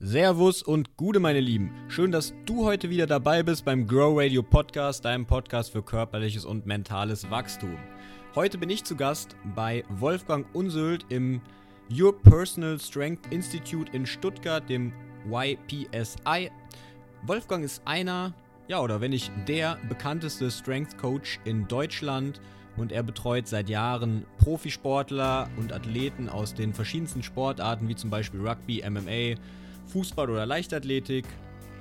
Servus und Gude, meine Lieben. Schön, dass du heute wieder dabei bist beim Grow Radio Podcast, deinem Podcast für körperliches und mentales Wachstum. Heute bin ich zu Gast bei Wolfgang Unsöld im Your Personal Strength Institute in Stuttgart, dem YPSI. Wolfgang ist einer, ja, oder wenn nicht der bekannteste Strength Coach in Deutschland und er betreut seit Jahren Profisportler und Athleten aus den verschiedensten Sportarten, wie zum Beispiel Rugby, MMA, Fußball oder Leichtathletik.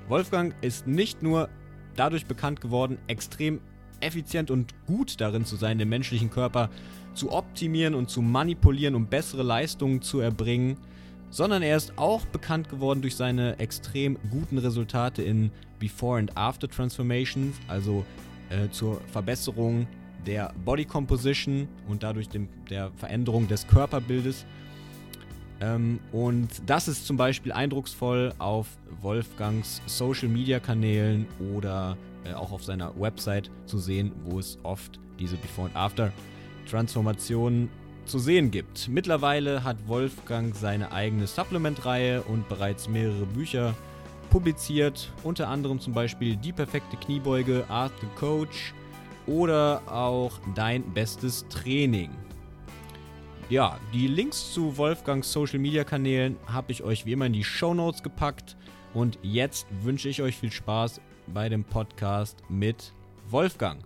Wolfgang ist nicht nur dadurch bekannt geworden, extrem effizient und gut darin zu sein, den menschlichen Körper zu optimieren und zu manipulieren, um bessere Leistungen zu erbringen, sondern er ist auch bekannt geworden durch seine extrem guten Resultate in Before and After Transformations, also äh, zur Verbesserung der Body Composition und dadurch dem, der Veränderung des Körperbildes. Ähm, und das ist zum Beispiel eindrucksvoll auf Wolfgangs Social Media Kanälen oder äh, auch auf seiner Website zu sehen, wo es oft diese Before and After Transformationen zu sehen gibt. Mittlerweile hat Wolfgang seine eigene Supplement-Reihe und bereits mehrere Bücher publiziert, unter anderem zum Beispiel Die perfekte Kniebeuge, Art the Coach oder auch Dein bestes Training. Ja, die Links zu Wolfgangs Social Media Kanälen habe ich euch wie immer in die Show Notes gepackt. Und jetzt wünsche ich euch viel Spaß bei dem Podcast mit Wolfgang.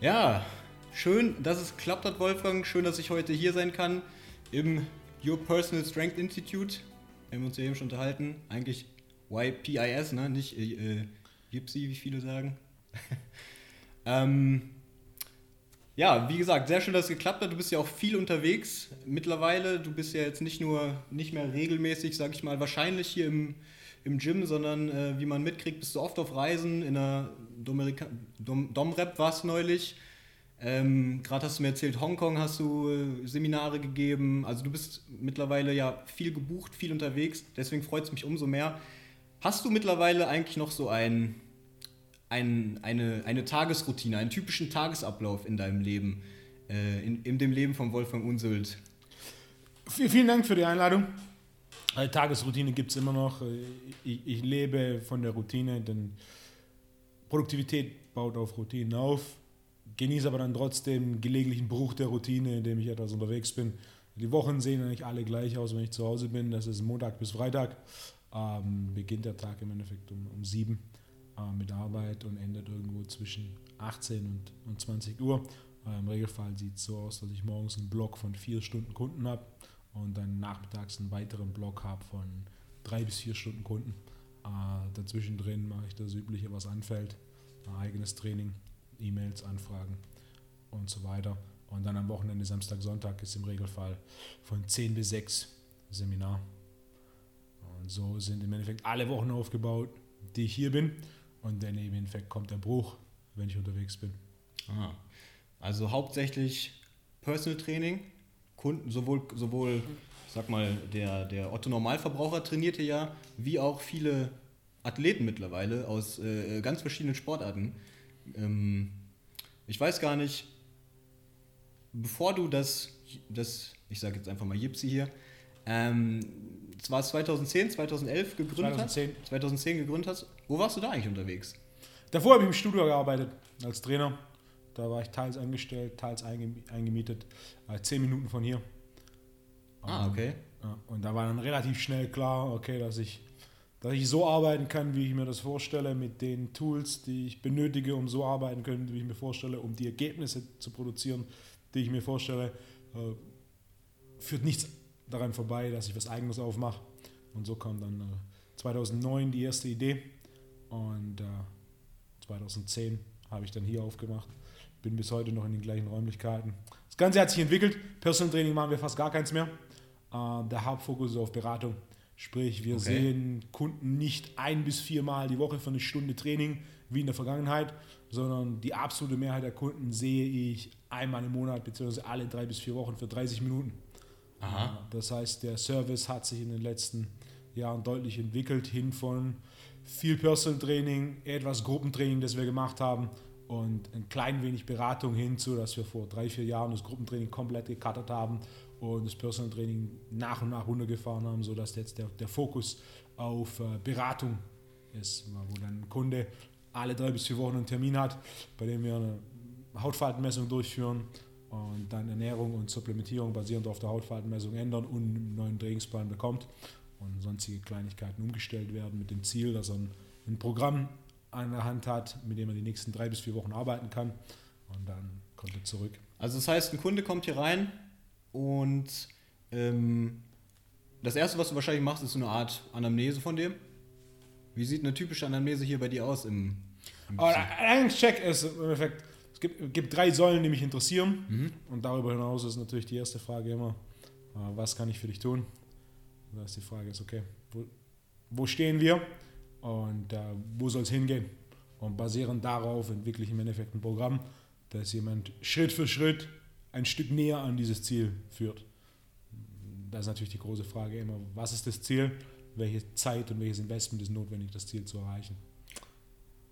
Ja, schön, dass es klappt hat, Wolfgang. Schön, dass ich heute hier sein kann im Your Personal Strength Institute. Wir haben uns ja eben schon unterhalten. Eigentlich YPIS, ne? nicht äh, Gypsy, wie viele sagen. ähm, ja, wie gesagt, sehr schön, dass es geklappt hat. Du bist ja auch viel unterwegs mittlerweile. Du bist ja jetzt nicht nur nicht mehr regelmäßig, sag ich mal, wahrscheinlich hier im, im Gym, sondern äh, wie man mitkriegt, bist du oft auf Reisen. In der Domerika Dom, Domrep warst neulich. Ähm, Gerade hast du mir erzählt, Hongkong hast du äh, Seminare gegeben. Also du bist mittlerweile ja viel gebucht, viel unterwegs. Deswegen freut es mich umso mehr. Hast du mittlerweile eigentlich noch so ein, ein, eine, eine Tagesroutine, einen typischen Tagesablauf in deinem Leben, äh, in, in dem Leben von Wolfgang Unsult? Vielen Dank für die Einladung. Eine äh, Tagesroutine gibt es immer noch. Äh, ich, ich, lebe von der Routine, denn Produktivität baut auf Routinen auf. Genieße aber dann trotzdem gelegentlichen Bruch der Routine, indem ich etwas unterwegs bin. Die Wochen sehen eigentlich alle gleich aus, wenn ich zu Hause bin. Das ist Montag bis Freitag. Ähm, beginnt der Tag im Endeffekt um, um 7 äh, mit Arbeit und endet irgendwo zwischen 18 und, und 20 Uhr. Äh, Im Regelfall sieht es so aus, dass ich morgens einen Block von vier Stunden Kunden habe und dann nachmittags einen weiteren Block habe von drei bis vier Stunden Kunden. Äh, dazwischen drin mache ich das Übliche, was anfällt. Äh, eigenes Training, E-Mails, Anfragen und so weiter. Und dann am Wochenende, Samstag, Sonntag ist im Regelfall von 10 bis 6 Seminar. Und so sind im Endeffekt alle Wochen aufgebaut, die ich hier bin. Und dann im Endeffekt kommt der Bruch, wenn ich unterwegs bin. Aha. Also hauptsächlich Personal Training, Kunden, sowohl, sowohl sag mal, der, der Otto Normalverbraucher trainierte ja, wie auch viele Athleten mittlerweile aus äh, ganz verschiedenen Sportarten. Ähm, ich weiß gar nicht, bevor du das, das ich sage jetzt einfach mal Jipsi hier, ähm, war 2010, 2011 gegründet 2010. hast? 2010 gegründet hast. Wo warst du da eigentlich unterwegs? Davor habe ich im Studio gearbeitet als Trainer. Da war ich teils angestellt, teils eingemietet. Äh, zehn Minuten von hier. Ah, okay. Und da war dann relativ schnell klar, okay, dass ich, dass ich so arbeiten kann, wie ich mir das vorstelle, mit den Tools, die ich benötige, um so arbeiten können, wie ich mir vorstelle, um die Ergebnisse zu produzieren, die ich mir vorstelle. Äh, führt nichts daran vorbei, dass ich was Eigenes aufmache. Und so kam dann äh, 2009 die erste Idee und äh, 2010 habe ich dann hier aufgemacht. Bin bis heute noch in den gleichen Räumlichkeiten. Das Ganze hat sich entwickelt. Personal Training machen wir fast gar keins mehr. Äh, der Hauptfokus ist auf Beratung. Sprich, wir okay. sehen Kunden nicht ein bis viermal die Woche für eine Stunde Training wie in der Vergangenheit, sondern die absolute Mehrheit der Kunden sehe ich einmal im Monat bzw. alle drei bis vier Wochen für 30 Minuten. Aha. Das heißt, der Service hat sich in den letzten Jahren deutlich entwickelt, hin von viel Personal Training, etwas Gruppentraining, das wir gemacht haben, und ein klein wenig Beratung hinzu, dass wir vor drei, vier Jahren das Gruppentraining komplett gecuttet haben und das Personal Training nach und nach runtergefahren haben, sodass jetzt der, der Fokus auf äh, Beratung ist, wo dann ein Kunde alle drei bis vier Wochen einen Termin hat, bei dem wir eine Hautfaltenmessung durchführen und dann Ernährung und Supplementierung basierend auf der Hautfaltenmessung ändern und einen neuen Trainingsplan bekommt und sonstige Kleinigkeiten umgestellt werden mit dem Ziel, dass er ein, ein Programm an der Hand hat, mit dem er die nächsten drei bis vier Wochen arbeiten kann und dann kommt er zurück. Also das heißt, ein Kunde kommt hier rein und ähm, das Erste, was du wahrscheinlich machst, ist so eine Art Anamnese von dem. Wie sieht eine typische Anamnese hier bei dir aus im, im Check ist im Endeffekt, es gibt, gibt, drei Säulen, die mich interessieren mhm. und darüber hinaus ist natürlich die erste Frage immer, äh, was kann ich für dich tun? Da ist die Frage ist, okay, wo, wo stehen wir? und äh, wo soll es hingehen. Und basierend darauf entwickle ich im Endeffekt ein Programm, das jemand Schritt für Schritt ein Stück näher an dieses Ziel führt. Da ist natürlich die große Frage immer, was ist das Ziel, welche Zeit und welches Investment ist notwendig, das Ziel zu erreichen.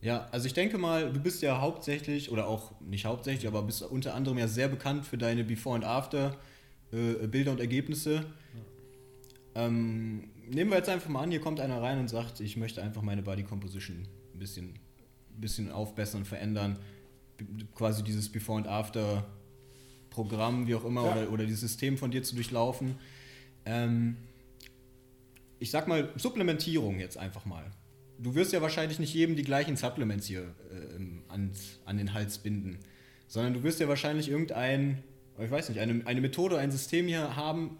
Ja, also ich denke mal, du bist ja hauptsächlich, oder auch nicht hauptsächlich, aber bist unter anderem ja sehr bekannt für deine Before- und After-Bilder äh, und Ergebnisse. Ja. Ähm, nehmen wir jetzt einfach mal an, hier kommt einer rein und sagt, ich möchte einfach meine Body Composition ein bisschen, bisschen aufbessern, verändern. Quasi dieses Before und After Programm, wie auch immer, ja. oder, oder dieses System von dir zu durchlaufen. Ähm, ich sag mal, Supplementierung jetzt einfach mal. Du wirst ja wahrscheinlich nicht jedem die gleichen Supplements hier äh, an, an den Hals binden, sondern du wirst ja wahrscheinlich irgendein, ich weiß nicht, eine, eine Methode, ein System hier haben,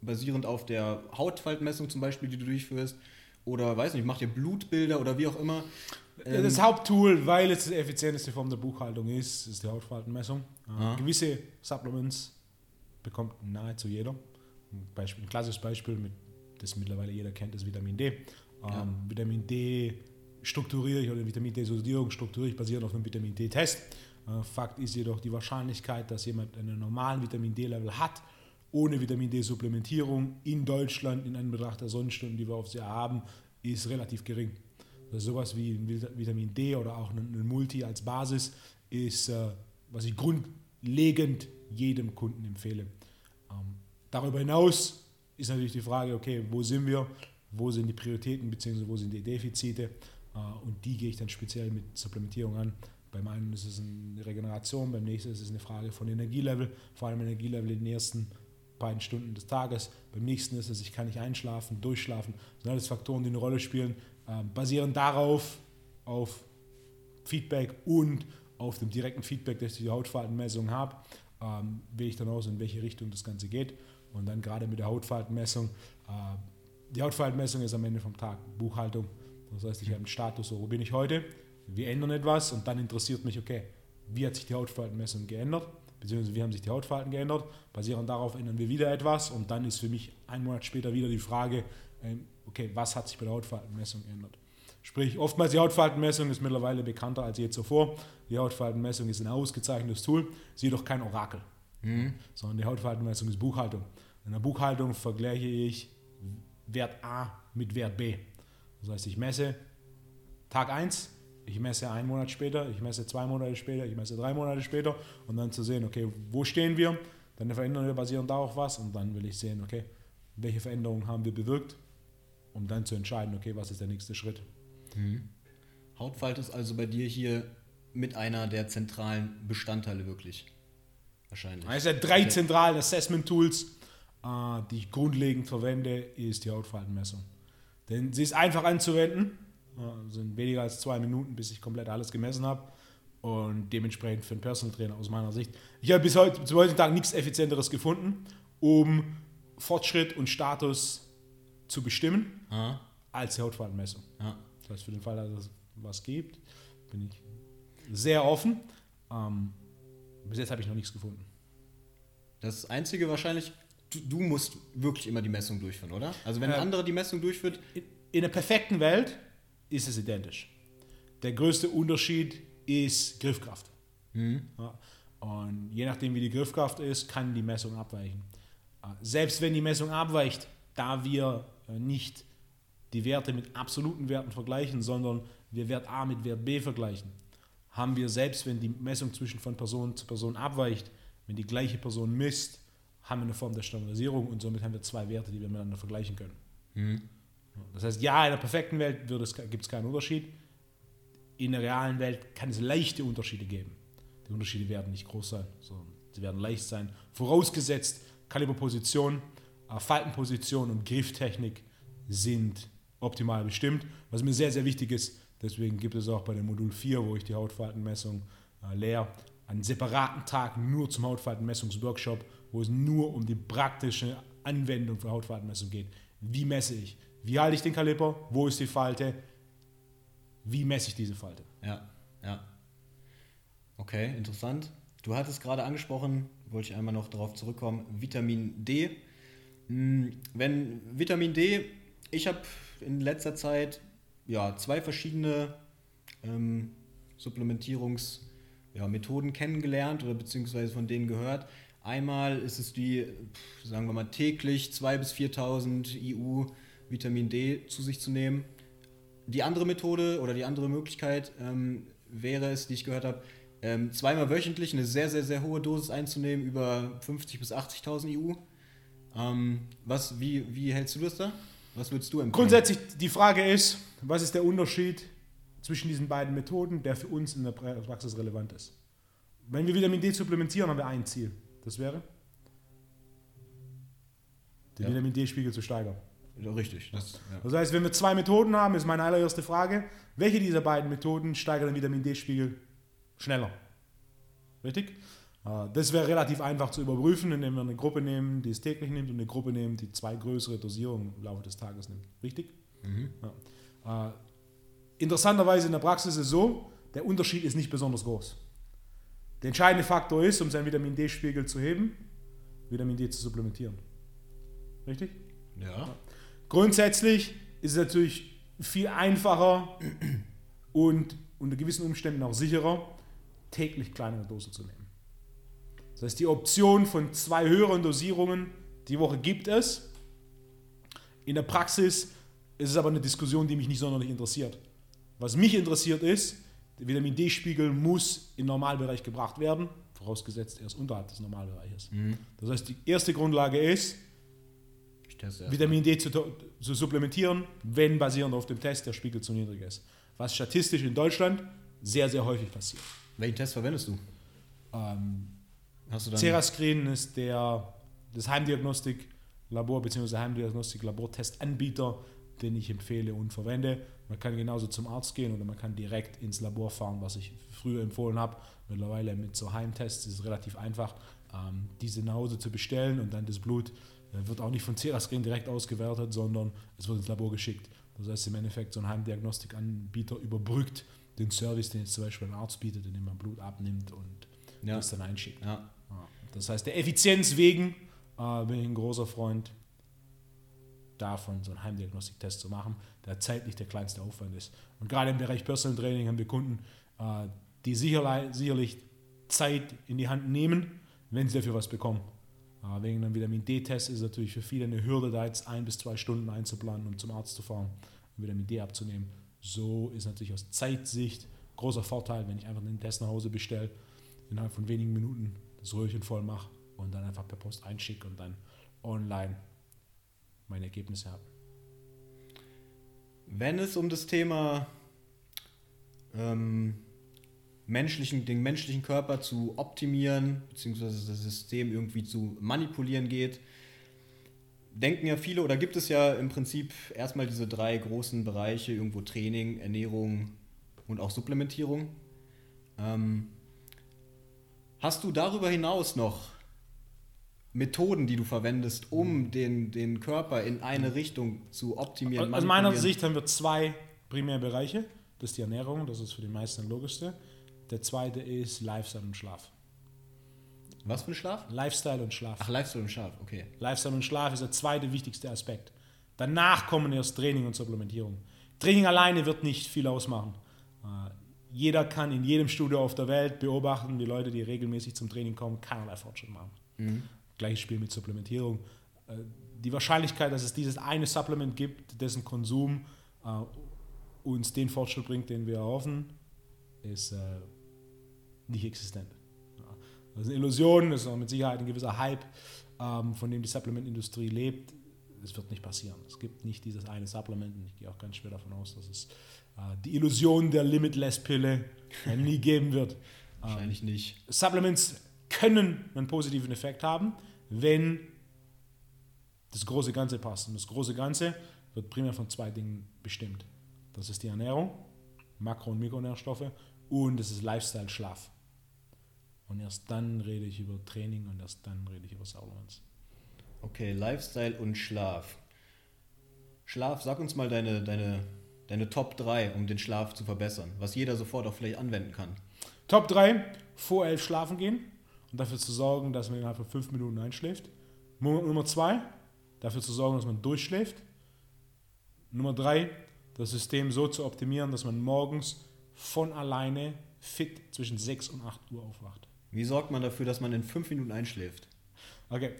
basierend auf der Hautfaltmessung zum Beispiel, die du durchführst, oder weiß nicht, macht ihr Blutbilder oder wie auch immer. Ähm das Haupttool, weil es die effizienteste Form der Buchhaltung ist, ist die Hautfaltenmessung. Äh, gewisse Supplements bekommt nahezu jeder. Ein, Beispiel, ein klassisches Beispiel, mit, das mittlerweile jeder kennt, ist Vitamin D. Ähm, ja. Vitamin D strukturiere ich oder Vitamin D-Sodierung strukturiere ich basierend auf einem Vitamin D-Test. Äh, Fakt ist jedoch die Wahrscheinlichkeit, dass jemand einen normalen Vitamin D-Level hat ohne Vitamin D-Supplementierung in Deutschland in Anbetracht der Sonnenstunden, die wir auf sie haben, ist relativ gering. Also sowas wie ein Vitamin D oder auch ein Multi als Basis ist, äh, was ich grundlegend jedem Kunden empfehle. Ähm, darüber hinaus ist natürlich die Frage, okay, wo sind wir, wo sind die Prioritäten bzw. wo sind die Defizite äh, und die gehe ich dann speziell mit Supplementierung an. Beim einen ist es eine Regeneration, beim nächsten ist es eine Frage von Energielevel, vor allem Energielevel in den ersten beiden Stunden des Tages. Beim nächsten ist es, ich kann nicht einschlafen, durchschlafen. Das sind alles Faktoren, die eine Rolle spielen. Ähm, basierend darauf, auf Feedback und auf dem direkten Feedback, das ich die Hautfaltenmessung habe, ähm, wähle ich dann aus, in welche Richtung das Ganze geht. Und dann gerade mit der Hautfaltenmessung. Die Hautfaltenmessung ist am Ende vom Tag Buchhaltung. Das heißt, ich habe einen Status, so, wo bin ich heute? Wir ändern etwas und dann interessiert mich, okay, wie hat sich die Hautfaltenmessung geändert? beziehungsweise wie haben sich die Hautfalten geändert. Basierend darauf ändern wir wieder etwas und dann ist für mich ein Monat später wieder die Frage, ähm, okay, was hat sich bei der Hautfaltenmessung geändert? Sprich, oftmals die Hautfaltenmessung ist mittlerweile bekannter als je zuvor. Die Hautfaltenmessung ist ein ausgezeichnetes Tool, sie jedoch kein Orakel, mhm. sondern die Hautfaltenmessung ist Buchhaltung. In der Buchhaltung vergleiche ich Wert A mit Wert B. Das heißt, ich messe Tag 1, ich messe einen Monat später, ich messe zwei Monate später, ich messe drei Monate später und dann zu sehen, okay, wo stehen wir, dann verändern wir basierend darauf was und dann will ich sehen, okay, welche Veränderungen haben wir bewirkt, um dann zu entscheiden, okay, was ist der nächste Schritt. Mhm. Hautfalt ist also bei dir hier mit einer der zentralen Bestandteile wirklich. Wahrscheinlich. Eines der drei zentralen Assessment-Tools, äh, die ich grundlegend verwende, ist die Hautfaltenmessung. Denn sie ist einfach anzuwenden sind weniger als zwei Minuten, bis ich komplett alles gemessen habe. Und dementsprechend für einen Personal Trainer aus meiner Sicht. Ich habe bis heute, zu heutigen Tag nichts Effizienteres gefunden, um Fortschritt und Status zu bestimmen, Aha. als die Hautfaltenmessung. Ja. Das heißt, für den Fall, dass es was gibt, bin ich sehr offen. Ähm, bis jetzt habe ich noch nichts gefunden. Das Einzige wahrscheinlich, du, du, musst wirklich immer die Messung durchführen, oder? Also wenn ein äh, anderer die Messung durchführt. In, in einer perfekten Welt ist es identisch. Der größte Unterschied ist Griffkraft. Mhm. Ja, und je nachdem, wie die Griffkraft ist, kann die Messung abweichen. Äh, selbst wenn die Messung abweicht, da wir äh, nicht die Werte mit absoluten Werten vergleichen, sondern wir Wert A mit Wert B vergleichen, haben wir selbst, wenn die Messung zwischen von Person zu Person abweicht, wenn die gleiche Person misst, haben wir eine Form der Standardisierung und somit haben wir zwei Werte, die wir miteinander vergleichen können. Mhm. Das heißt, ja, in der perfekten Welt gibt es keinen Unterschied. In der realen Welt kann es leichte Unterschiede geben. Die Unterschiede werden nicht groß sein, sondern sie werden leicht sein. Vorausgesetzt, Kaliberposition, äh, Faltenposition und Grifftechnik sind optimal bestimmt. Was mir sehr, sehr wichtig ist, deswegen gibt es auch bei dem Modul 4, wo ich die Hautfaltenmessung äh, lehre, einen separaten Tag nur zum Hautfaltenmessungsworkshop, wo es nur um die praktische Anwendung für Hautfaltenmessung geht. Wie messe ich? Wie halte ich den Kaliper? Wo ist die Falte? Wie messe ich diese Falte? Ja, ja. Okay, interessant. Du hattest gerade angesprochen, wollte ich einmal noch darauf zurückkommen, Vitamin D. Hm, wenn Vitamin D, ich habe in letzter Zeit ja, zwei verschiedene ähm, Supplementierungsmethoden ja, kennengelernt oder beziehungsweise von denen gehört. Einmal ist es die, sagen wir mal, täglich 2.000 bis 4.000 IU Vitamin D zu sich zu nehmen. Die andere Methode oder die andere Möglichkeit ähm, wäre es, die ich gehört habe, ähm, zweimal wöchentlich eine sehr, sehr, sehr hohe Dosis einzunehmen, über 50.000 bis 80.000 EU. Ähm, was, wie, wie hältst du das da? Was würdest du empfehlen? Grundsätzlich, die Frage ist, was ist der Unterschied zwischen diesen beiden Methoden, der für uns in der Praxis relevant ist? Wenn wir Vitamin D supplementieren, haben wir ein Ziel. Das wäre, den ja. Vitamin D-Spiegel zu steigern. Richtig. Das, ja. das, heißt, wenn wir zwei Methoden haben, ist meine allererste Frage, welche dieser beiden Methoden steigert den Vitamin D-Spiegel schneller? Richtig? Äh, das wäre relativ einfach zu überprüfen, indem wir eine Gruppe nehmen, die es täglich nimmt und eine Gruppe nehmen, die zwei größere Dosierungen im Laufe des Tages nimmt. Richtig? Mhm. Ja. Interessanterweise in der Praxis ist es so, der Unterschied ist nicht besonders groß. Der entscheidende Faktor ist, um seinen Vitamin D-Spiegel zu heben, Vitamin D zu supplementieren. Richtig? Ja. ja. Grundsätzlich ist es natürlich viel einfacher und unter gewissen Umständen auch sicherer, täglich kleinere Dosen zu nehmen. Das heißt, die Option von zwei höheren Dosierungen die Woche gibt es. In der Praxis ist es aber eine Diskussion, die mich nicht sonderlich interessiert. Was mich interessiert ist, der Vitamin D-Spiegel muss im Normalbereich gebracht werden, vorausgesetzt er ist unterhalb des Normalbereiches. Mhm. Das heißt, die erste Grundlage ist, Vitamin D zu, zu, supplementieren, wenn basierend auf dem Test der Spiegel zu niedrig ist. Was statistisch in Deutschland sehr, sehr häufig passiert. Welchen Test verwendest du? Ähm, Hast du dann Cerascreen ist der, das Heimdiagnostik-Labor bzw. Heimdiagnostik-Labortestanbieter, den ich empfehle und verwende. Man kann genauso zum Arzt gehen oder man kann direkt ins Labor fahren, was ich früher empfohlen habe. Mittlerweile mit so Heimtests ist es relativ einfach, ähm, diese nach Hause zu bestellen und dann das Blut äh, wird auch nicht von Cerascreen direkt ausgewertet, sondern es wird ins Labor geschickt. Das heißt im Endeffekt, so ein Heimdiagnostikanbieter überbrückt den Service, den jetzt zum Beispiel ein Arzt bietet, indem man Blut abnimmt und ja. das dann einschickt. Ja. Das heißt, der Effizienz wegen äh, bin ich ein großer Freund davon, so einen Heimdiagnostiktest zu machen, der zeitlich der kleinste Aufwand ist. Und gerade im Bereich Personal Training haben wir Kunden, äh, die sicherlich Zeit in die Hand nehmen, wenn sie dafür was bekommen. Äh, wegen einem Vitamin D-Test ist es natürlich für viele eine Hürde, da jetzt ein bis zwei Stunden einzuplanen und zum Arzt zu fahren, um Vitamin D abzunehmen. So ist natürlich aus Zeitsicht großer Vorteil, wenn ich einfach einen Test nach Hause bestelle, innerhalb von wenigen Minuten das Röhrchen voll mache und dann einfach per Post einschicke und dann online meine Ergebnisse habe. Wenn es um das Thema ähm, menschlichen, den menschlichen Körper zu optimieren, beziehungsweise das System irgendwie zu manipulieren geht, denken ja viele, oder gibt es ja im Prinzip erstmal diese drei großen Bereiche, irgendwo Training, Ernährung und auch Supplementierung. Ähm, hast du darüber hinaus noch Methoden, die du verwendest, um den, den Körper in eine Richtung zu optimieren? Aus meiner Sicht haben wir zwei primäre Bereiche. Das ist die Ernährung, das ist für die meisten das logischste. Der zweite ist Lifestyle und Schlaf. Was für ein Schlaf? Lifestyle und Schlaf. Ach, Lifestyle und Schlaf, okay. Lifestyle und Schlaf ist der zweite wichtigste Aspekt. Danach kommen erst Training und Supplementierung. Training alleine wird nicht viel ausmachen. Äh, jeder kann in jedem Studio auf der Welt beobachten, wie Leute, die regelmäßig zum Training kommen, keinerlei Fortschritt machen. Mhm. Gleiches Spiel mit Supplementierung. Äh, die Wahrscheinlichkeit, dass es dieses eine Supplement gibt, dessen Konsum äh, uns den Fortschritt bringt, den wir erhoffen, ist nicht existent. Das ist eine Illusion, das ist auch mit Sicherheit ein gewisser Hype, ähm, von dem die Supplementindustrie lebt. Es wird nicht passieren. Es gibt nicht dieses eine Supplement und ich gehe auch ganz schwer davon aus, dass es äh, die Illusion der Limitless-Pille äh, nie geben wird. Wahrscheinlich ähm, nicht. Supplements können einen positiven Effekt haben, wenn das große Ganze passt. Und das große Ganze wird primär von zwei Dingen bestimmt. Das ist die Ernährung, Makro- und Mikronährstoffe und das ist Lifestyle, Schlaf. Und erst dann rede ich über Training und erst dann rede ich über Supplements. Okay, Lifestyle und Schlaf. Schlaf, sag uns mal deine, deine, deine Top 3, um den Schlaf zu verbessern, was jeder sofort auch vielleicht anwenden kann. Top 3, vor 11 schlafen gehen und dafür zu sorgen, dass man innerhalb von 5 Minuten einschläft. Nummer 2, dafür zu sorgen, dass man durchschläft. Nummer 3, das System so zu optimieren, dass man morgens von alleine fit zwischen 6 und 8 Uhr aufwacht. Wie sorgt man dafür, dass man in 5 Minuten einschläft? Okay.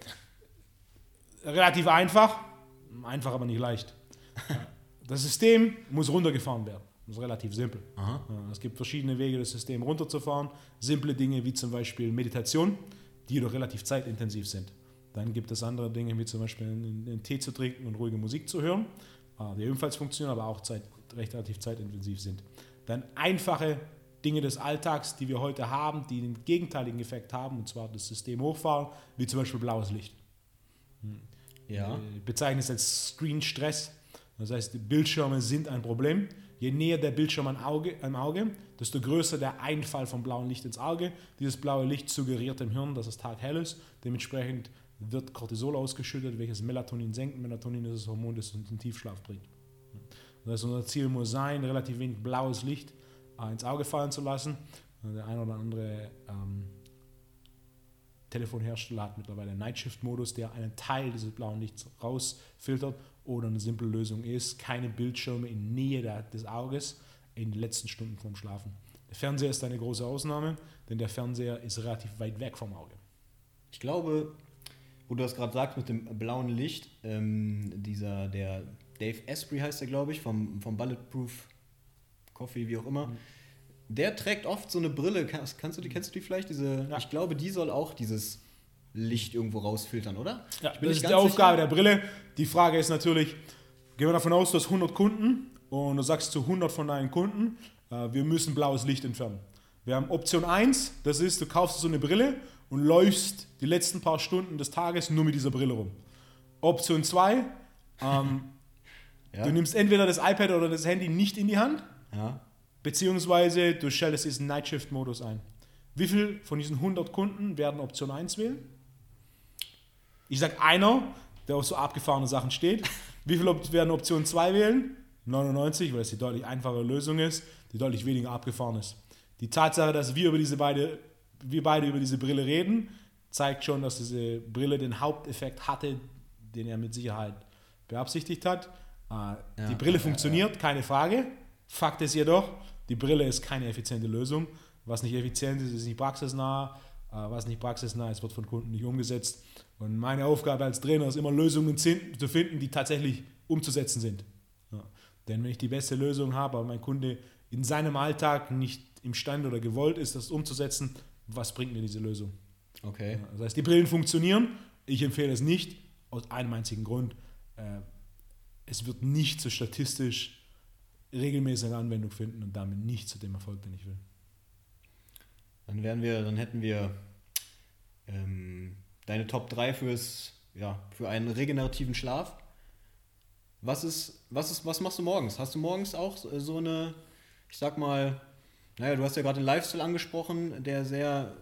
Relativ einfach, einfach aber nicht leicht. Das System muss runtergefahren werden. Das ist relativ simpel. Aha. Es gibt verschiedene Wege, das System runterzufahren. Simple Dinge wie zum Beispiel Meditation, die jedoch relativ zeitintensiv sind. Dann gibt es andere Dinge wie zum Beispiel einen, Tee zu trinken und ruhige Musik zu hören, äh, die ebenfalls funktionieren, aber auch Zeit, recht relativ zeitintensiv sind. Dann einfache Dinge des Alltags, die wir heute haben, die den gegenteiligen Effekt haben, und zwar das System hochfahren, wie zum Beispiel blaues Licht. Ja. Ich bezeichne es als Screen-Stress. Das heißt, die Bildschirme sind ein Problem. Je näher der Bildschirm am Auge, am Auge, desto größer der Einfall vom blauen Licht ins Auge. Dieses blaue Licht suggeriert dem Hirn, dass es taghell ist. Dementsprechend wird Cortisol ausgeschüttet, welches Melatonin senkt. Melatonin ist das Hormon, das uns in den Tiefschlaf bringt. Das heißt, unser Ziel muss sein, relativ wenig blaues Licht äh, ins Auge fallen zu lassen. Der ein oder andere ähm, Telefonhersteller hat mittlerweile einen Nightshift-Modus, der einen Teil dieses blauen Lichts rausfiltert. Oder eine simple Lösung ist, keine Bildschirme in Nähe der, des Auges in den letzten Stunden vorm Schlafen. Der Fernseher ist eine große Ausnahme, denn der Fernseher ist relativ weit weg vom Auge. Ich glaube, wo du das gerade sagst mit dem blauen Licht, ähm, dieser, der Dave Asprey heißt der, glaube ich, vom, vom Bulletproof Coffee, wie auch immer. Mhm. Der trägt oft so eine Brille. Kannst, kannst du die, kennst du die vielleicht? Diese, Ja. Ich glaube, die soll auch dieses Licht irgendwo rausfiltern, oder? Ja, das ist die Aufgabe sicher. der Brille. Die Frage ist natürlich, gehen wir davon aus, du hast 100 Kunden und du sagst zu 100 von deinen Kunden, äh, wir müssen blaues Licht entfernen. Wir haben Option 1, das ist, du kaufst so eine Brille und läufst die letzten paar Stunden des Tages nur mit dieser Brille rum. Option 2, ähm, Ja. du nimmst entweder das iPad oder das Handy nicht in die Hand, Ja. beziehungsweise du schaltest diesen Nightshift-Modus ein. Wie viel von diesen 100 Kunden werden Option 1 wählen? Ich sage einer, der auf so abgefahrene Sachen steht. Wie viele werden Option 2 wählen? 99, weil es die deutlich einfachere Lösung ist, die deutlich weniger abgefahren ist. Die Tatsache, dass wir über diese beide, wir beide über diese Brille reden, zeigt schon, dass diese Brille den Haupteffekt hatte, den er mit Sicherheit beabsichtigt hat. Äh, die Brille funktioniert, keine Frage. Fakt ist jedoch, die Brille ist keine effiziente Lösung. Was nicht effizient ist, ist nicht praxisnah. Äh, was nicht praxisnah ist, wird von Kunden nicht umgesetzt. Und meine Aufgabe als Trainer ist immer, Lösungen zu finden, die tatsächlich umzusetzen sind. Ja. Denn wenn ich die beste Lösung habe, aber mein Kunde in seinem Alltag nicht imstande oder gewollt ist, das umzusetzen, was bringt mir diese Lösung? Okay. Ja, Das heißt, die Brillen funktionieren. Ich empfehle es nicht, aus einem einzigen Grund. Äh, es wird nicht so statistisch regelmäßige Anwendung finden und damit nicht zu dem Erfolg, den ich will. Dann wären wir, dann hätten wir ähm, deine Top 3 fürs, ja, für einen regenerativen Schlaf. Was ist, was ist, was machst du morgens? Hast du morgens auch so- eine, ich sag mal, naja, du hast ja gerade den Lifestyle angesprochen, der sehr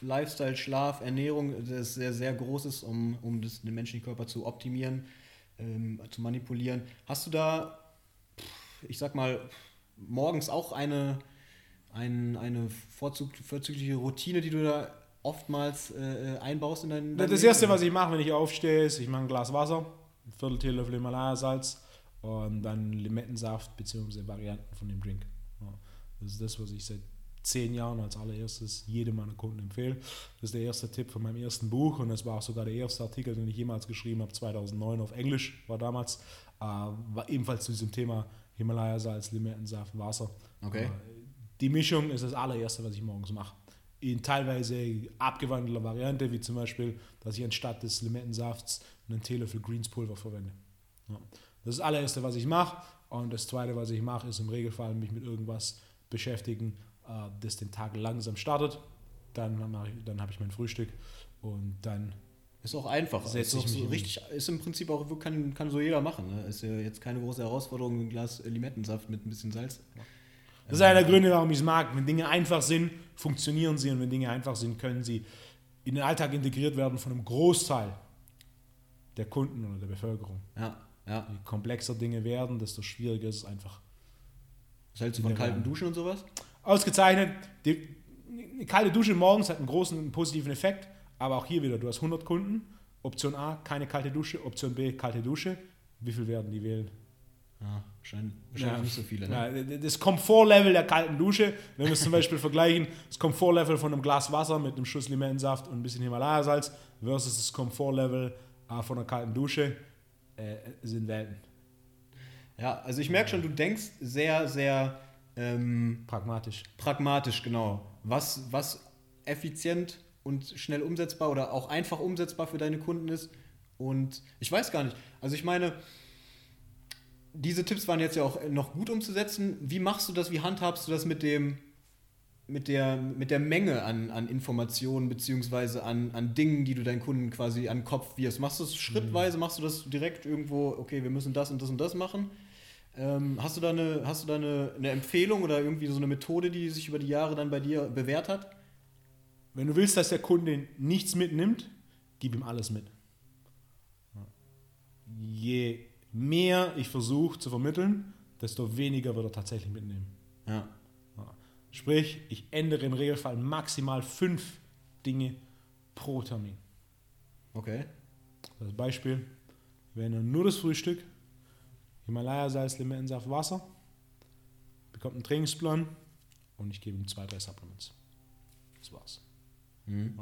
Lifestyle, Schlaf, Ernährung, der sehr, sehr groß ist, um, um das, den menschlichen Körper zu optimieren, ähm, zu manipulieren. Hast du da, ich sag mal, morgens auch eine, ein, eine vorzügliche Routine, die du da oftmals äh, äh, einbaust in dein, dein Das Leben? erste, was ich mache, wenn ich aufstehe, ist, ich mache ein Glas Wasser, ein Viertel Teelöffel Himalaya-Salz und dann Limettensaft bzw. Varianten von dem Drink. Ja. Das ist das, was ich seit zehn Jahren als allererstes jedem meiner Kunden empfehle. Das ist der erste Tipp von meinem ersten Buch und das war auch sogar der erste Artikel, den ich jemals geschrieben habe, 2009 auf Englisch, war damals, äh, war ebenfalls zu diesem Thema Himalaya-Salz, Limettensaft, Wasser. Okay. Äh, Die Mischung ist das allererste, was ich morgens mache. In teilweise abgewandelter Variante, wie zum Beispiel, dass ich anstatt des Limettensafts einen Teelöffel Greenspulver verwende. Ja. Das ist das allererste, was ich mache. Und das zweite, was ich mache, ist im Regelfall mich mit irgendwas beschäftigen, äh, das den Tag langsam startet. Dann, dann habe ich mein Frühstück und dann ist auch einfach. Setz ist, so richtig, ist im Prinzip auch, kann, kann so jeder machen. Ne? Ist ja jetzt keine große Herausforderung, ein Glas Limettensaft mit ein bisschen Salz. Das ist einer der Gründe, warum ich es mag. Wenn Dinge einfach sind, funktionieren sie und wenn Dinge einfach sind, können sie in den Alltag integriert werden von einem Großteil der Kunden oder der Bevölkerung. Ja, ja. Je komplexer Dinge werden, desto schwieriger ist es einfach. Was hältst du von kalten Duschen und sowas? Ausgezeichnet. Die, eine kalte Dusche morgens hat einen großen positiven Effekt, aber auch hier wieder, du hast 100 Kunden. Option A, keine kalte Dusche. Option B, kalte Dusche. Wie viel werden die wählen? Ja, wahrscheinlich, wahrscheinlich ja, nicht so viele. Ne? Ja, das Komfortlevel der kalten Dusche, wenn wir es zum Beispiel vergleichen, das Komfortlevel von einem Glas Wasser mit einem Schuss Limettensaft und ein bisschen Himalaya-Salz versus das Komfortlevel äh, von einer kalten Dusche, äh, sind Welten. Ja, also ich merke schon, du denkst sehr, sehr ähm, pragmatisch. Pragmatisch, genau. Was, was effizient und schnell umsetzbar oder auch einfach umsetzbar für deine Kunden ist. Und ich weiß gar nicht. Also ich meine, diese Tipps waren jetzt ja auch noch gut umzusetzen. Wie machst du das, wie handhabst du das mit dem, mit der, mit der Menge an, an Informationen beziehungsweise an, an Dingen, die du deinen Kunden quasi an den Kopf wirst? Machst du das schrittweise, mhm. machst du das direkt irgendwo, okay, wir müssen das und das und das machen? Ähm, hast du da, eine, hast du da eine, eine Empfehlung oder irgendwie so eine Methode, die sich über die Jahre dann bei dir bewährt hat? Wenn du willst, dass der Kunde nichts mitnimmt, gib ihm alles mit. Je mehr ich versuche zu vermitteln, desto weniger wird er tatsächlich mitnehmen. Ja. Sprich, ich ändere im Regelfall maximal fünf Dinge pro Termin. Okay. Das Beispiel, wenn er nur das Frühstück, Himalaya-Salz, Limettensaft, Wasser, bekommt einen Trainingsplan und ich gebe ihm zwei, drei Supplements. Das war's. Mhm.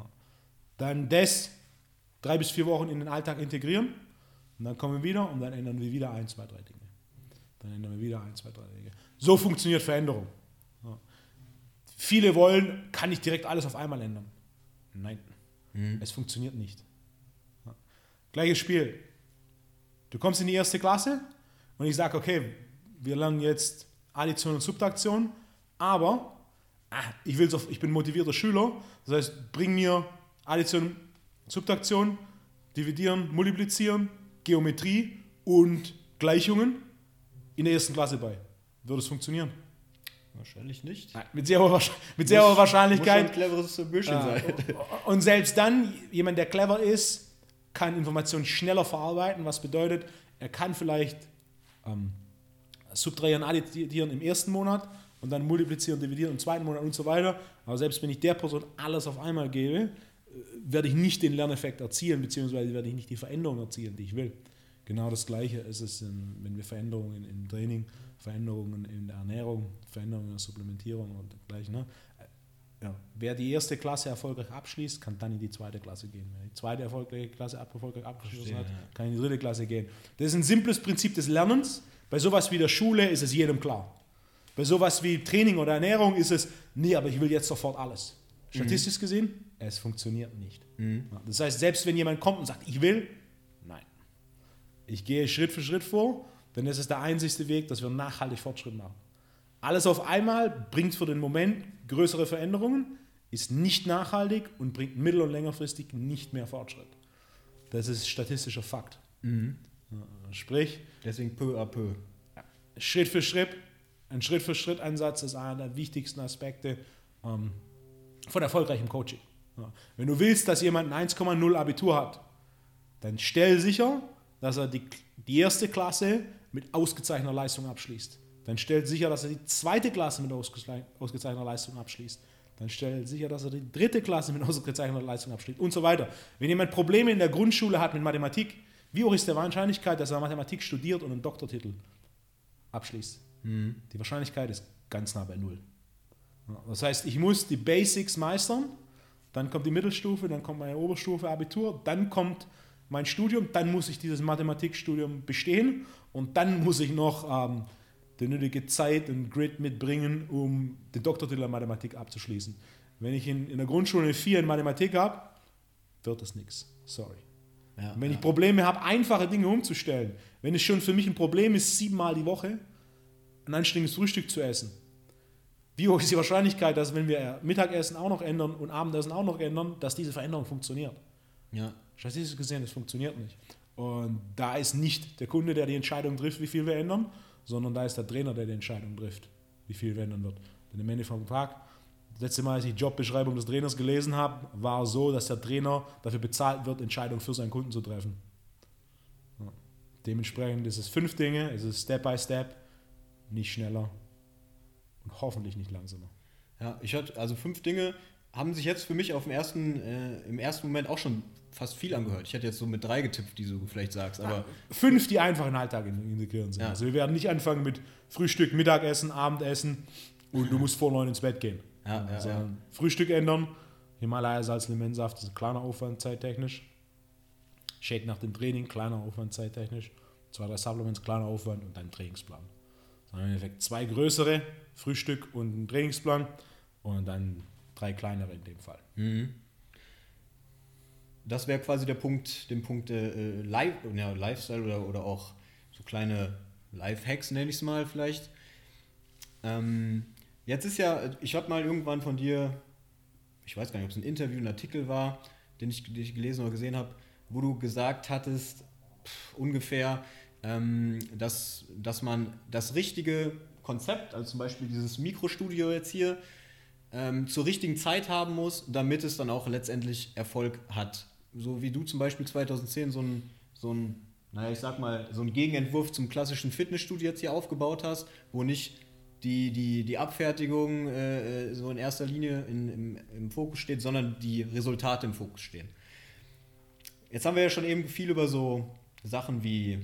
Dann das drei bis vier Wochen in den Alltag integrieren und dann kommen wir wieder und dann ändern wir wieder ein, zwei, drei Dinge. Dann ändern wir wieder ein, zwei, drei Dinge. So funktioniert Veränderung. Ja. Viele wollen, kann ich direkt alles auf einmal ändern. Nein, mhm. es funktioniert nicht. Ja. Gleiches Spiel. Du kommst in die erste Klasse und ich sage, okay, wir lernen jetzt Addition und Subtraktion, aber ah, ich, will's auf, ich bin motivierter Schüler, das heißt, bring mir Addition, Subtraktion, dividieren, multiplizieren, Geometrie und Gleichungen in der ersten Klasse bei. Würde es funktionieren? Wahrscheinlich nicht. Nein, mit sehr hoher, mit sehr hoher Wahrscheinlichkeit. Muss ein cleveres Büschel äh, sein. Und selbst dann, jemand, der clever ist, kann Informationen schneller verarbeiten, was bedeutet, er kann vielleicht ähm, subtrahieren, addieren im ersten Monat und dann multiplizieren, dividieren im zweiten Monat und so weiter. Aber selbst wenn ich der Person alles auf einmal gebe, werde ich nicht den Lerneffekt erzielen, beziehungsweise werde ich nicht die Veränderung erzielen, die ich will. Genau das Gleiche ist es, wenn wir Veränderungen im Training, Veränderungen in der Ernährung, Veränderungen in der Supplementierung und dergleichen. Ne? Ja, wer die erste Klasse erfolgreich abschließt, kann dann in die zweite Klasse gehen. Wer die zweite erfolgreiche Klasse erfolgreich abgeschlossen hat, kann in die dritte Klasse gehen. Das ist ein simples Prinzip des Lernens. Bei sowas wie der Schule ist es jedem klar. Bei sowas wie Training oder Ernährung ist es, nee, aber ich will jetzt sofort alles. Statistisch mhm. gesehen, es funktioniert nicht. Mhm. Das heißt, selbst wenn jemand kommt und sagt, ich will, nein. Ich gehe Schritt für Schritt vor, denn das ist der einzigste Weg, dass wir nachhaltig Fortschritt machen. Alles auf einmal bringt für den Moment größere Veränderungen, ist nicht nachhaltig und bringt mittel- und längerfristig nicht mehr Fortschritt. Das ist statistischer Fakt. Mhm. Sprich, deswegen peu à peu. Schritt für Schritt, ein Schritt für Schritt Ansatz ist einer der wichtigsten Aspekte ähm, von erfolgreichem Coaching. Wenn du willst, dass jemand ein 1,0 Abitur hat, dann stell sicher, dass er die, die erste Klasse mit ausgezeichneter Leistung abschließt. Dann stell sicher, dass er die zweite Klasse mit ausgezeichneter Leistung abschließt. Dann stell sicher, dass er die dritte Klasse mit ausgezeichneter Leistung abschließt und so weiter. Wenn jemand Probleme in der Grundschule hat mit Mathematik, wie hoch ist die Wahrscheinlichkeit, dass er Mathematik studiert und einen Doktortitel abschließt? Mhm. Die Wahrscheinlichkeit ist ganz nah bei Null. Das heißt, ich muss die Basics meistern, dann kommt die Mittelstufe, dann kommt meine Oberstufe, Abitur, dann kommt mein Studium, dann muss ich dieses Mathematikstudium bestehen und dann muss ich noch ähm, die nötige Zeit und Grid mitbringen, um den Doktortitel der Mathematik abzuschließen. Wenn ich in, in der Grundschule eine 4 in Mathematik habe, wird das nichts. Sorry. Ja, wenn ja. ich Probleme habe, einfache Dinge umzustellen, wenn es schon für mich ein Problem ist, siebenmal die Woche ein anständiges Frühstück zu essen, wie hoch ist die Wahrscheinlichkeit, dass wenn wir Mittagessen auch noch ändern und Abendessen auch noch ändern, dass diese Veränderung funktioniert? Ja. Statistisch gesehen, das funktioniert nicht. Und da ist nicht der Kunde, der die Entscheidung trifft, wie viel wir ändern, sondern da ist der Trainer, der die Entscheidung trifft, wie viel wir ändern wird. Denn am Ende vom Tag, das letzte Mal, als ich die Jobbeschreibung des Trainers gelesen habe, war so, dass der Trainer dafür bezahlt wird, Entscheidungen für seinen Kunden zu treffen. Ja. Dementsprechend ist es fünf Dinge, es ist Step by Step, nicht schneller hoffentlich nicht langsamer. Ja, ich hatte, also fünf Dinge haben sich jetzt für mich auf dem ersten, äh, im ersten Moment auch schon fast viel angehört. Ich hätte jetzt so mit drei getippt, die du vielleicht sagst, aber Fünf, die einfach in den Alltag in- integrieren sind. Ja. Also wir werden nicht anfangen mit Frühstück, Mittagessen, Abendessen und du musst vor neun ins Bett gehen. Ja, ja, Sondern Frühstück ändern, Himalaya Salz Limettensaft ist ein kleiner Aufwand zeittechnisch. Shake nach dem Training, kleiner Aufwand zeittechnisch. Zwei, drei Supplements, kleiner Aufwand und dann ein Trainingsplan. Sondern im Endeffekt zwei größere, Frühstück und ein Trainingsplan und dann drei kleinere in dem Fall. das wäre quasi der Punkt, den Punkt äh, Live, ja, Lifestyle oder, oder auch so kleine Life-Hacks, nenne ich es mal vielleicht. Ähm, jetzt ist ja, ich habe mal irgendwann von dir, ich weiß gar nicht, ob es ein Interview, ein Artikel war, den ich, den ich gelesen oder gesehen habe, wo du gesagt hattest, pff, ungefähr, ähm, dass, dass man das richtige Konzept, also zum Beispiel dieses Mikrostudio jetzt hier, ähm, zur richtigen Zeit haben muss, damit es dann auch letztendlich Erfolg hat. So wie du zum Beispiel 2010 so ein, so ein naja, ich sag mal, so ein Gegenentwurf zum klassischen Fitnessstudio jetzt hier aufgebaut hast, wo nicht die, die, die Abfertigung äh, äh, so in erster Linie in, im, im Fokus steht, sondern die Resultate im Fokus stehen. Jetzt haben wir ja schon eben viel über so Sachen wie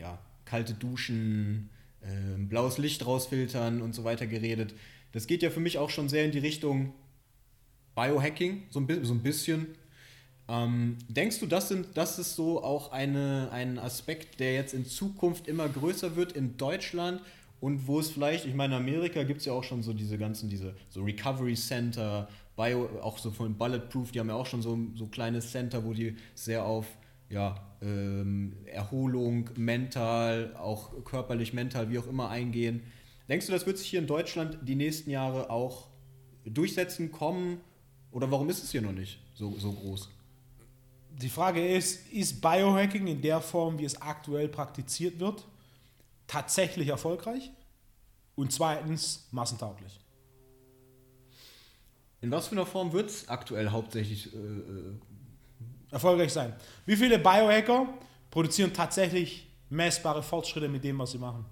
ja, kalte Duschen, äh, blaues Licht rausfiltern und so weiter geredet. Das geht ja für mich auch schon sehr in die Richtung Biohacking, so ein, bi- so ein bisschen. Ähm, denkst du, das, sind, das ist so auch eine, ein Aspekt, der jetzt in Zukunft immer größer wird in Deutschland und wo es vielleicht, ich meine, in Amerika gibt es ja auch schon so diese ganzen, diese so Recovery Center, Bio, auch so von Bulletproof, die haben ja auch schon so, so kleine Center, wo die sehr auf ja, ähm, Erholung, mental, auch körperlich, mental, wie auch immer eingehen. Denkst du, das wird sich hier in Deutschland die nächsten Jahre auch durchsetzen, kommen? Oder warum ist es hier noch nicht so, so groß? Die Frage ist, ist Biohacking in der Form, wie es aktuell praktiziert wird, tatsächlich erfolgreich? Und zweitens massentauglich. In was für einer Form wird es aktuell hauptsächlich? Äh, äh, Erfolgreich sein. Wie viele Biohacker produzieren tatsächlich messbare Fortschritte mit dem, was sie machen?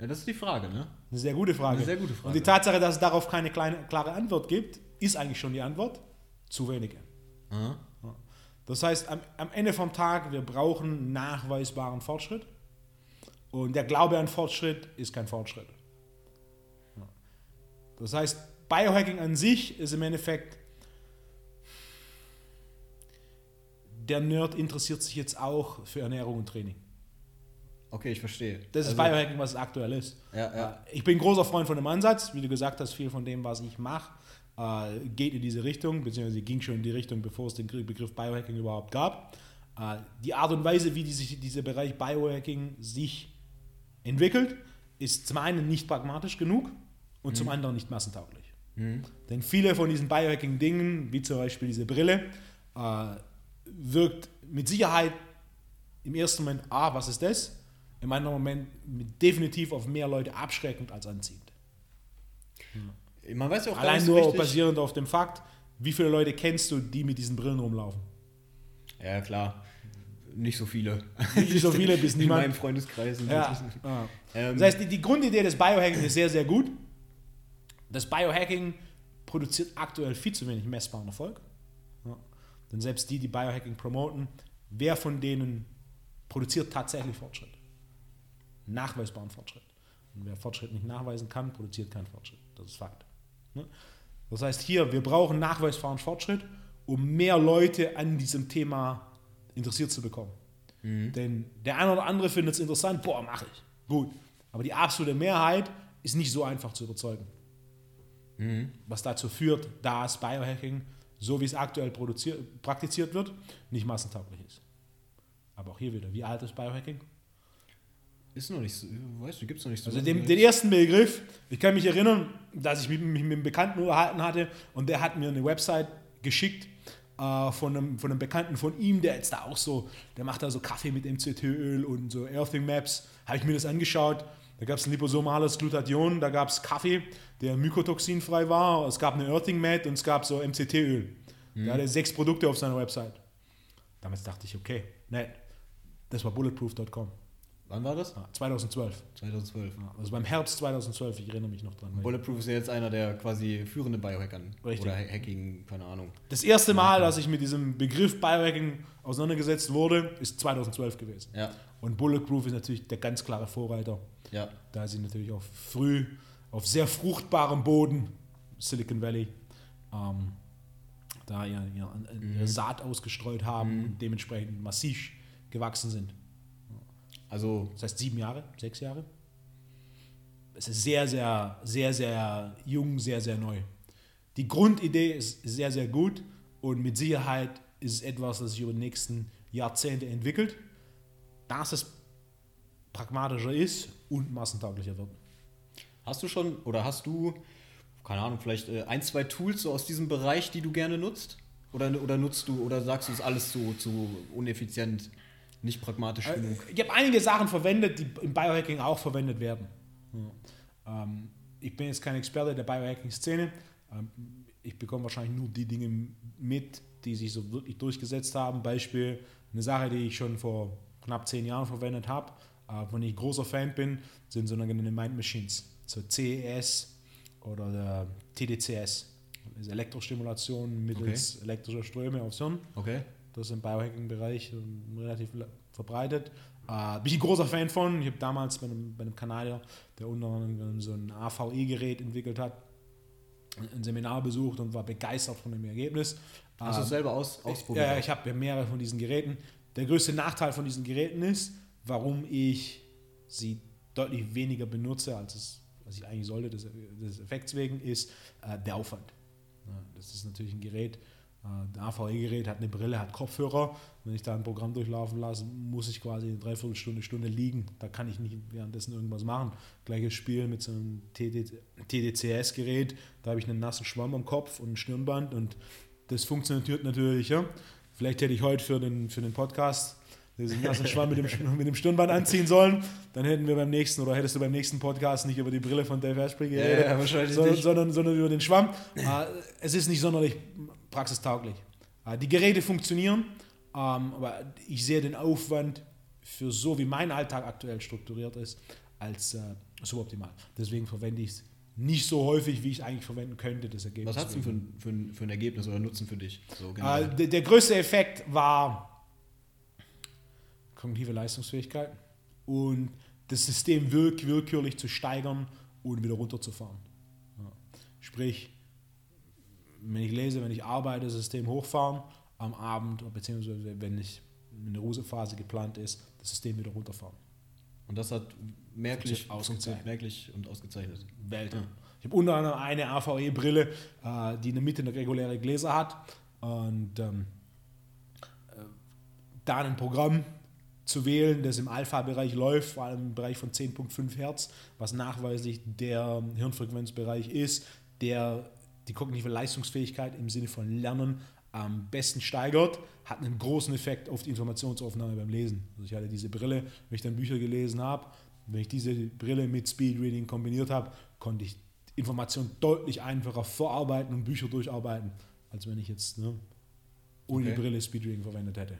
ja, das ist die Frage, ne? Eine sehr gute Frage. Eine sehr gute Frage. Und die Tatsache, dass es darauf keine kleine, klare Antwort gibt, ist eigentlich schon die Antwort. Zu wenige. Aha. Das heißt, am, am Ende vom Tag, wir brauchen nachweisbaren Fortschritt. Und der Glaube an Fortschritt ist kein Fortschritt. Das heißt, Biohacking an sich ist im Endeffekt, der Nerd interessiert sich jetzt auch für Ernährung und Training. Okay, ich verstehe. Das ist Also, Biohacking, was es aktuell ist. Ja, ja. Ich bin großer Freund von dem Ansatz. Wie du gesagt hast, viel von dem, was ich mache, äh, geht in diese Richtung, beziehungsweise ging schon in die Richtung, bevor es den Begriff Biohacking überhaupt gab. Äh, die Art und Weise, wie sich, dieser Bereich Biohacking sich entwickelt, ist zum einen nicht pragmatisch genug und zum anderen nicht massentauglich. Denn viele von diesen Biohacking-Dingen, wie zum Beispiel diese Brille, äh, wirkt mit Sicherheit im ersten Moment, ah, was ist das? Im anderen Moment definitiv auf mehr Leute abschreckend als anziehend. Man weiß ja auch Allein nur richtig. basierend auf dem Fakt, wie viele Leute kennst du, die mit diesen Brillen rumlaufen? Ja, klar. Nicht so viele. Nicht so viele, bis In niemand. meinem Freundeskreis. Ja. das- Ah. Ähm, Das heißt, die, die Grundidee des Biohacking ist sehr, sehr gut. Das Biohacking produziert aktuell viel zu wenig messbaren Erfolg. Denn selbst die, die Biohacking promoten, wer von denen produziert tatsächlich Fortschritt? Nachweisbaren Fortschritt. Und wer Fortschritt nicht nachweisen kann, produziert keinen Fortschritt. Das ist Fakt. Ne? Das heißt hier, wir brauchen nachweisbaren Fortschritt, um mehr Leute an diesem Thema interessiert zu bekommen. Denn der eine oder andere findet es interessant, boah, mache ich. Gut. Aber die absolute Mehrheit ist nicht so einfach zu überzeugen. was dazu führt, dass Biohacking, so wie es aktuell praktiziert wird, nicht massentauglich ist. Aber auch hier wieder, wie alt ist Biohacking? Ist noch nicht so, weißt du, gibt es noch nicht so. Also den, den ersten Begriff, ich kann mich erinnern, dass ich mich, mich mit einem Bekannten unterhalten hatte und der hat mir eine Website geschickt äh, von, einem, von einem Bekannten von ihm, der jetzt da auch so, der macht da so Kaffee mit MCT-Öl und so Earthing Maps. Habe ich mir das angeschaut. Da gab es ein liposomales Glutathion, da gab es Kaffee, der mykotoxinfrei war. Es gab eine Earthing Mat und es gab so MCT-Öl. Mhm. Da hatte sechs Produkte auf seiner Website. Damals dachte ich, okay, nett. Das war bulletproof.com. Wann war das? 2012. 2012. Also beim Herbst 2012, ich erinnere mich noch dran. Bulletproof ist ja jetzt einer der quasi führenden Biohackern. Richtig. Oder Hacking, keine Ahnung. Das erste Mal, dass ich mit diesem Begriff Biohacking auseinandergesetzt wurde, ist 2012 gewesen. Ja. Und Bulletproof ist natürlich der ganz klare Vorreiter. Ja. Da sie natürlich auch früh auf sehr fruchtbarem Boden, Silicon Valley, ähm, da ihr, ihr, ihre Saat ausgestreut haben und dementsprechend massiv gewachsen sind. Also, Das heißt sieben Jahre, sechs Jahre. Es ist sehr, sehr, sehr, sehr jung, sehr, sehr neu. Die Grundidee ist sehr, sehr gut und mit Sicherheit ist es etwas, das sich über die nächsten Jahrzehnte entwickelt, dass es pragmatischer ist und massentauglicher wird. hast du schon oder hast du, keine Ahnung, vielleicht äh, ein, zwei Tools so aus diesem Bereich, die du gerne nutzt? Oder, oder nutzt du, oder sagst du, es ist alles zu, zu uneffizient, nicht pragmatisch genug? Ich habe einige Sachen verwendet, die im Biohacking auch verwendet werden. Ähm, ich bin jetzt kein Experte der Biohacking-Szene. Ähm, ich bekomme wahrscheinlich nur die Dinge mit, die sich so wirklich durchgesetzt haben. Beispiel eine Sache, die ich schon vor knapp zehn Jahren verwendet habe, äh, von der ich großer Fan bin, sind sogenannte Mind Machines. So CES oder der TDCS. Das ist Elektrostimulation mittels elektrischer Ströme aufs Hirn. Okay. Das ist im Biohacking-Bereich ähm, relativ verbreitet. Äh, bin ich ein großer Fan von. Ich habe damals bei einem, bei einem Kanadier, der unter anderem so ein AVE-Gerät entwickelt hat, ein Seminar besucht und war begeistert von dem Ergebnis. Hast du Ähm, es selber aus, ausprobiert? ja, ich habe mehrere von diesen Geräten. Der größte Nachteil von diesen Geräten ist, warum ich sie deutlich weniger benutze, als es, was ich eigentlich sollte, des, des Effekts wegen, ist äh, der Aufwand. Ja, das ist natürlich ein Gerät, äh, ein AVE-Gerät hat eine Brille, hat Kopfhörer. Wenn ich da ein Programm durchlaufen lasse, muss ich quasi eine Dreiviertelstunde, Stunde liegen. Da kann ich nicht währenddessen irgendwas machen. Gleiches Spiel mit so einem TDCS-Gerät. Da habe ich einen nassen Schwamm am Kopf und ein Stirnband und das funktioniert natürlich. Ja. Vielleicht hätte ich heute für den, für den Podcast diesen nassen Schwamm mit dem, mit dem Stirnband anziehen sollen. Dann hätten wir beim nächsten oder hättest du beim nächsten Podcast nicht über die Brille von Dave Asprey geredet, ja, sondern, sondern, sondern über den Schwamm. Äh, es ist nicht sonderlich praxistauglich. Äh, die Geräte funktionieren, ähm, aber ich sehe den Aufwand für so, wie mein Alltag aktuell strukturiert ist, als äh, suboptimal. Deswegen verwende ich es nicht so häufig, wie ich es eigentlich verwenden könnte. Das Ergebnis Was hat es denn für ein, für, ein, für ein Ergebnis oder Nutzen für dich? So, äh, generell? der, der größte Effekt war kognitive Leistungsfähigkeit und das System wirk willkürlich zu steigern und wieder runterzufahren. Ja. Sprich, wenn ich lese, wenn ich arbeite, das System hochfahren, am Abend, beziehungsweise wenn ich eine Ruhephase geplant ist, das System wieder runterfahren. Und das hat merklich, ausgezeichnet. merklich und ausgezeichnet. Welt. Ich habe unter anderem eine AVE-Brille, äh, die in der Mitte eine reguläre Gläser hat und ähm, äh, da ein Programm zu wählen, das im Alpha-Bereich läuft, vor allem im Bereich von 10.5 Hertz, was nachweislich der Hirnfrequenzbereich ist, der die kognitive Leistungsfähigkeit im Sinne von Lernen am besten steigert, hat einen großen Effekt auf die Informationsaufnahme beim Lesen. Also ich hatte diese Brille, wenn ich dann Bücher gelesen habe, wenn ich diese Brille mit Speedreading kombiniert habe, konnte ich Informationen deutlich einfacher verarbeiten und Bücher durcharbeiten, als wenn ich jetzt ne, ohne Okay. die Brille Speedreading verwendet hätte.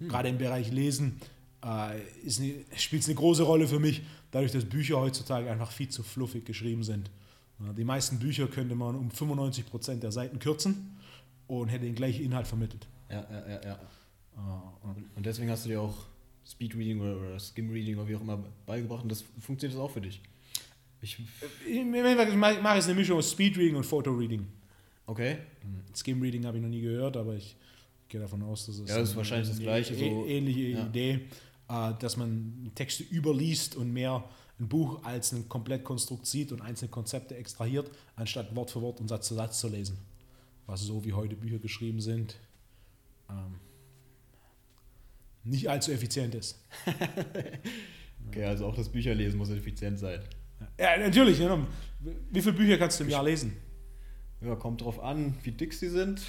Gerade im Bereich Lesen äh, spielt es eine große Rolle für mich, dadurch, dass Bücher heutzutage einfach viel zu fluffig geschrieben sind. Die meisten Bücher könnte man um 95% der Seiten kürzen und hätte den gleichen Inhalt vermittelt. Ja, ja, ja, ja. Äh, und deswegen hast du dir auch Speedreading oder, Skimreading oder wie auch immer beigebracht und das funktioniert das auch für dich. Ich, ich mache jetzt eine Mischung aus Speedreading und Photoreading. okay. Skimreading habe ich noch nie gehört, aber ich gehe davon aus, dass es Ja, das ist wahrscheinlich das Gleiche, so- ähnliche ja. Idee, äh, dass man Texte überliest und mehr ein Buch als ein Komplettkonstrukt sieht und einzelne Konzepte extrahiert, anstatt Wort für Wort und Satz für Satz zu lesen. Was so wie heute Bücher geschrieben sind, ähm, nicht allzu effizient ist. okay, also auch das Bücherlesen muss effizient sein. Ja, natürlich. Ja. Wie viele Bücher kannst du im Jahr lesen? Ja, kommt drauf an, wie dick sie sind.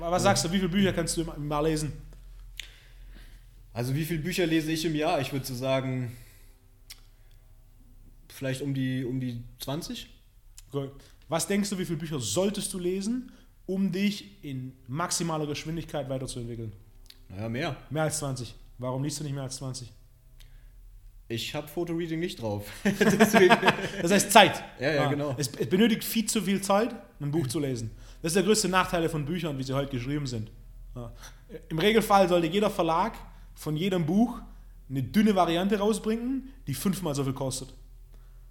Was sagst du, wie viele Bücher kannst du im Jahr lesen? Also wie viele Bücher lese ich im Jahr? Ich würde so sagen, vielleicht um die, um die 20. Cool. Was denkst du, wie viele Bücher solltest du lesen, um dich in maximaler Geschwindigkeit weiterzuentwickeln? Naja, mehr. Mehr als 20. Warum liest du nicht mehr als 20? Ich habe Fotoreading nicht drauf. das heißt Zeit. Ja, ja, genau. Es, es, benötigt viel zu viel Zeit, ein Buch zu lesen. Das ist der größte Nachteil von Büchern, wie sie heute geschrieben sind. Ja. Im Regelfall sollte jeder Verlag von jedem Buch eine dünne Variante rausbringen, die fünfmal so viel kostet.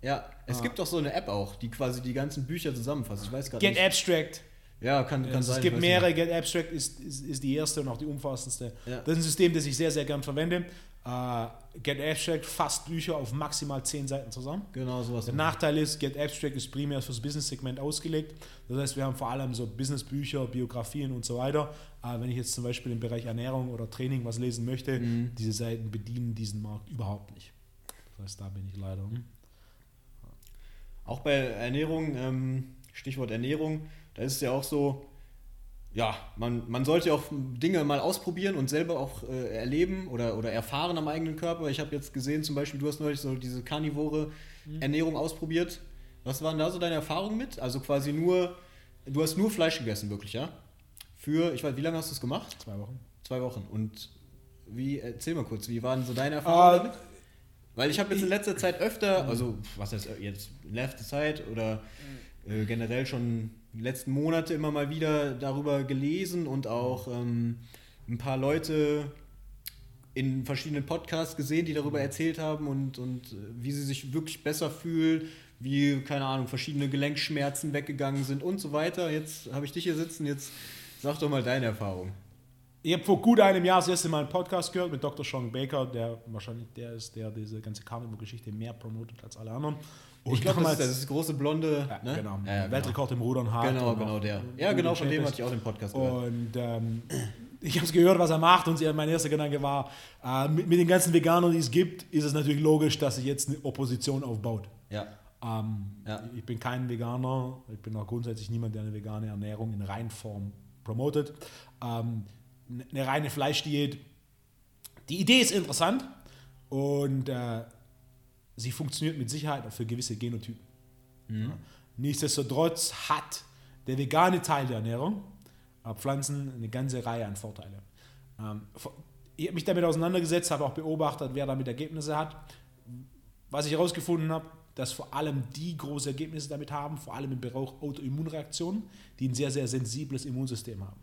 Ja, es ah. gibt doch so eine App auch, die quasi die ganzen Bücher zusammenfasst. Ich weiß gerade nicht. Get Abstract. Ja, kann, kann also sein. Es gibt mehrere. Get Abstract ist, ist, ist, die erste und auch die umfassendste. Ja. Das ist ein System, das ich sehr, sehr gern verwende. Uh, Get Abstract fasst Bücher auf maximal 10 Seiten zusammen. Genau, sowas. Der Nachteil ist, Get Abstract ist primär fürs Business-Segment ausgelegt. Das heißt, wir haben vor allem so Business-Bücher, Biografien und so weiter. Uh, wenn ich jetzt zum Beispiel im Bereich Ernährung oder Training was lesen möchte, mhm. diese Seiten bedienen diesen Markt überhaupt nicht. Das heißt, da bin ich leider. Hm. Auch bei Ernährung, ähm, Stichwort Ernährung, da ist es ja auch so, ja, man, man sollte auch Dinge mal ausprobieren und selber auch äh, erleben oder, oder erfahren am eigenen Körper. Ich habe jetzt gesehen, zum Beispiel, du hast neulich so diese karnivore mhm. Ernährung ausprobiert. Was waren da so deine Erfahrungen mit? Also quasi nur, du hast nur Fleisch gegessen, wirklich, ja? Für, ich weiß, wie lange hast du es gemacht? Zwei Wochen. Zwei Wochen. Und wie, erzähl mal kurz, wie waren so deine Erfahrungen uh, damit? Weil ich habe jetzt in letzter Zeit öfter, mhm. also was heißt jetzt in letzter Zeit oder äh, generell schon letzten Monate immer mal wieder darüber gelesen und auch ähm, ein paar Leute in verschiedenen Podcasts gesehen, die darüber erzählt haben und, und äh, wie sie sich wirklich besser fühlen, wie, keine Ahnung, verschiedene Gelenkschmerzen weggegangen sind und so weiter. Jetzt habe ich dich hier sitzen, jetzt sag doch mal deine Erfahrung. Ich habe vor gut einem Jahr das erste Mal einen Podcast gehört mit Dr. Sean Baker, der wahrscheinlich der ist, der diese ganze Carnivore-Geschichte mehr promotet als alle anderen. Und ich glaube, das, das, ist das große blonde ja, ne? genau. Ja, ja, Weltrekord genau. im Rudern hat. Genau, genau der. Ja, genau, von dem hatte ich auch den Podcast gehört. Und ähm, ich habe es gehört, was er macht und mein erster Gedanke war, äh, mit, mit, den ganzen Veganern, die es gibt, ist es natürlich logisch, dass sich jetzt eine Opposition aufbaut. Ja. Ähm. Ich bin kein Veganer, ich bin auch grundsätzlich niemand, der eine vegane Ernährung in Reinform promotet. Ähm, eine reine Fleischdiät, die Idee ist interessant und äh, sie funktioniert mit Sicherheit auch für gewisse Genotypen. Mhm. Ja. Nichtsdestotrotz hat der vegane Teil der Ernährung äh, Pflanzen eine ganze Reihe an Vorteilen. Ähm, ich habe mich damit auseinandergesetzt, habe auch beobachtet, wer damit Ergebnisse hat. Was ich herausgefunden habe, dass vor allem die große Ergebnisse damit haben, vor allem im Bereich Autoimmunreaktionen, die ein sehr, sehr sensibles Immunsystem haben.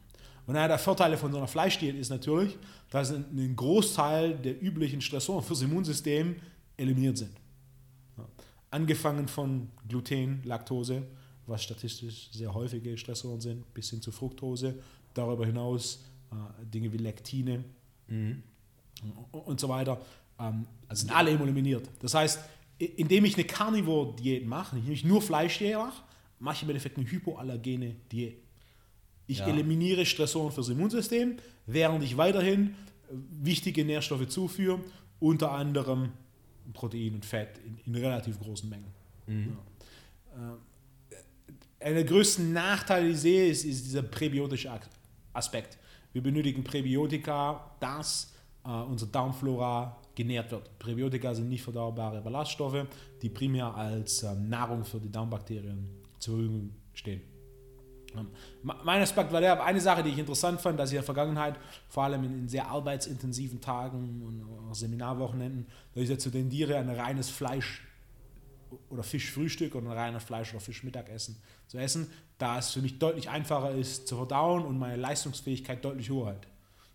Und einer der Vorteile von so einer Fleischdiät ist natürlich, dass ein Großteil der üblichen Stressoren fürs Immunsystem eliminiert sind. Angefangen von Gluten, Laktose, was statistisch sehr häufige Stressoren sind, bis hin zu Fructose. Darüber hinaus äh, Dinge wie Lektine mhm. und so weiter. Ähm, also sind alle eliminiert. Das heißt, indem ich eine Carnivore-Diät mache, ich nur Fleischdiät mache, mache ich im Endeffekt eine hypoallergene Diät. Ich ja. eliminiere Stressoren fürs Immunsystem, während ich weiterhin äh, wichtige Nährstoffe zuführe, unter anderem Protein und Fett in, in relativ großen Mengen. Mhm. Ja. Äh, einer der größten Nachteile, die ich sehe, ist, ist dieser präbiotische Aspekt. Wir benötigen Präbiotika, dass äh, unsere Darmflora genährt wird. Präbiotika sind nicht verdaubare Ballaststoffe, die primär als äh, Nahrung für die Darmbakterien zur Verfügung stehen. Ähm, mein Aspekt war der, eine Sache, die ich interessant fand, dass ich in der Vergangenheit, vor allem in, sehr arbeitsintensiven Tagen und Seminarwochenenden, dass ich dazu tendiere, ein reines Fleisch- oder Fischfrühstück oder ein reines Fleisch- oder Fischmittagessen zu essen, da es für mich deutlich einfacher ist zu verdauen und meine Leistungsfähigkeit deutlich höher halt.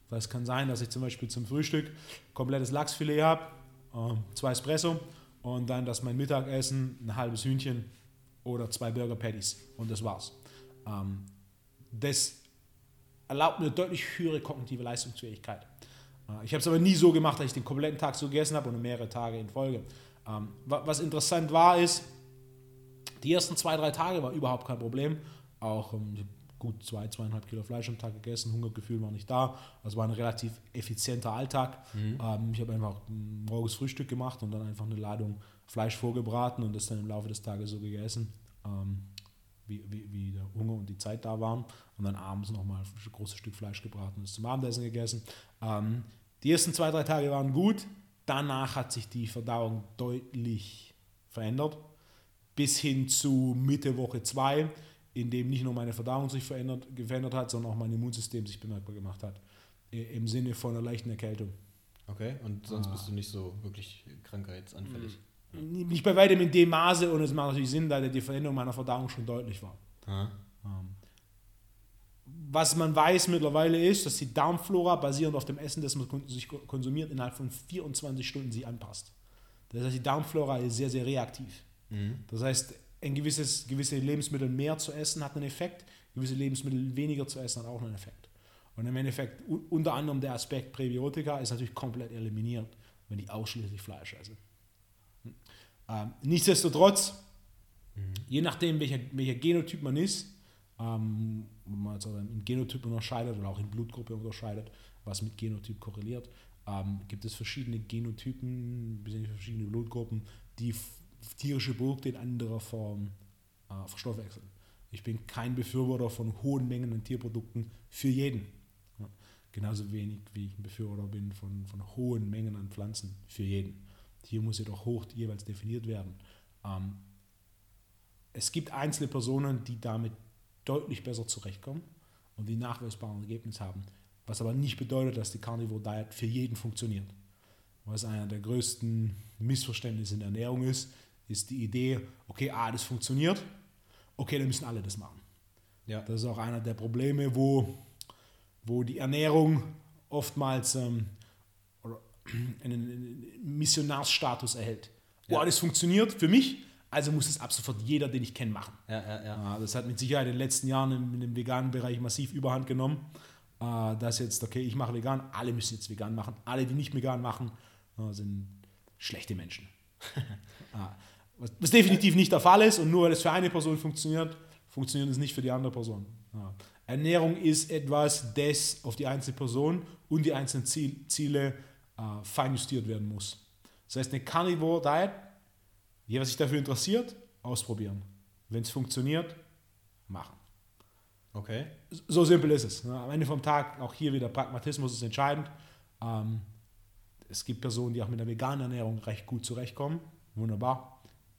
Weil es kann sein, dass ich zum Beispiel zum Frühstück komplettes Lachsfilet habe, äh, zwei Espresso und dann, dass mein Mittagessen ein halbes Hühnchen oder zwei Burger Patties und das war's. Ähm, das erlaubt mir deutlich höhere kognitive Leistungsfähigkeit. Äh, ich habe es aber nie so gemacht, dass ich den kompletten Tag so gegessen habe und mehrere Tage in Folge. Ähm, was interessant war, ist, die ersten zwei, drei Tage war überhaupt kein Problem. Auch ähm, gut zwei, zweieinhalb Kilo Fleisch am Tag gegessen, Hungergefühl war nicht da. Also war ein relativ effizienter Alltag. Mhm. Ähm, ich habe einfach morgens Frühstück gemacht und dann einfach eine Ladung Fleisch vorgebraten und das dann im Laufe des Tages so gegessen, ähm, wie, wie, wie, der Hunger und die Zeit da waren. Und dann abends nochmal ein großes Stück Fleisch gebraten und es zum Abendessen gegessen. Ähm, die ersten zwei, drei Tage waren gut. Danach hat sich die Verdauung deutlich verändert. Bis hin zu Mitte Woche 2 in dem nicht nur meine Verdauung sich verändert, verändert hat, sondern auch mein Immunsystem sich bemerkbar gemacht hat. Im Sinne von einer leichten Erkältung. Okay, und sonst ah. bist du nicht so wirklich krankheitsanfällig? Hm. Nicht bei weitem in dem Maße und es macht natürlich Sinn, da die Veränderung meiner Verdauung schon deutlich war. Ah. Was man weiß mittlerweile ist, dass die Darmflora basierend auf dem Essen, das man sich konsumiert, innerhalb von 24 Stunden sie anpasst. Das heißt, die Darmflora ist sehr, sehr reaktiv. Mhm. Das heißt, ein gewisses, gewisse Lebensmittel mehr zu essen hat einen Effekt, gewisse Lebensmittel weniger zu essen hat auch einen Effekt. Und im Endeffekt unter anderem der Aspekt Präbiotika ist natürlich komplett eliminiert, wenn ich ausschließlich Fleisch esse. Hm. Ähm, nichtsdestotrotz, mhm. je nachdem, welcher, welcher Genotyp man ist, ähm, wenn man jetzt im Genotyp unterscheidet oder auch in Blutgruppe unterscheidet, was mit Genotyp korreliert, ähm, gibt es verschiedene Genotypen, verschiedene Blutgruppen, die tierische Produkte in anderer Form äh, verstoffwechseln. Ich bin kein Befürworter von hohen Mengen an Tierprodukten für jeden. Ja, genauso wenig wie ich ein Befürworter bin von, von hohen Mengen an Pflanzen für jeden. Hier muss jedoch hoch jeweils definiert werden. Ähm, es gibt einzelne Personen, die damit deutlich besser zurechtkommen und die nachweisbaren Ergebnisse haben. Was aber nicht bedeutet, dass die Carnivore Diet für jeden funktioniert. Was einer der größten Missverständnisse in der Ernährung ist, ist die Idee, okay, ah, das funktioniert, okay, dann müssen alle das machen. Ja. Das ist auch einer der Probleme, wo, wo die Ernährung oftmals ähm, einen Missionarsstatus erhält. Ja. Oh, das funktioniert für mich, also muss es ab sofort jeder, den ich kenne, machen. Ja, ja, ja. Das hat mit Sicherheit in den letzten Jahren im, im veganen Bereich massiv Überhand genommen. Äh, dass jetzt, okay, ich mache vegan, alle müssen jetzt vegan machen. Alle, die nicht vegan machen, äh, sind schlechte Menschen. Was, was, definitiv nicht der Fall ist und nur weil es für eine Person funktioniert, funktioniert es nicht für die andere Person. Ja. Ernährung ist etwas, das auf die einzelne Person und die einzelnen Ziel, Ziele äh, fein justiert werden muss. Das heißt, eine Carnivore Diet, jeder sich dafür interessiert, ausprobieren. Wenn es funktioniert, machen. Okay. So simpel ist es. Am Ende vom Tag, auch hier wieder Pragmatismus ist entscheidend. Ähm, es gibt Personen, die auch mit der veganen Ernährung recht gut zurechtkommen. Wunderbar.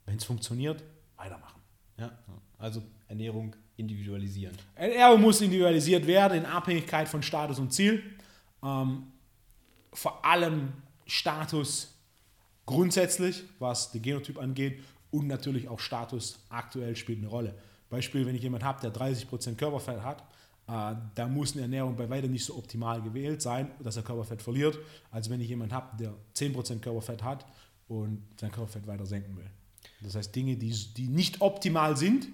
Wenn es funktioniert, weitermachen. Ja, also Ernährung individualisieren. Ernährung muss individualisiert werden in Abhängigkeit von Status und Ziel. Ähm, vor allem Status grundsätzlich, was den Genotyp angeht und natürlich auch Status aktuell spielt eine Rolle. Beispiel, wenn ich jemanden habe, der 30% Körperfett hat, äh, da muss eine Ernährung bei weitem nicht so optimal gewählt sein, dass er Körperfett verliert, als wenn ich jemanden habe, der 10% Körperfett hat und sein Körperfett weiter senken will. Das heißt, Dinge, die, die nicht optimal sind,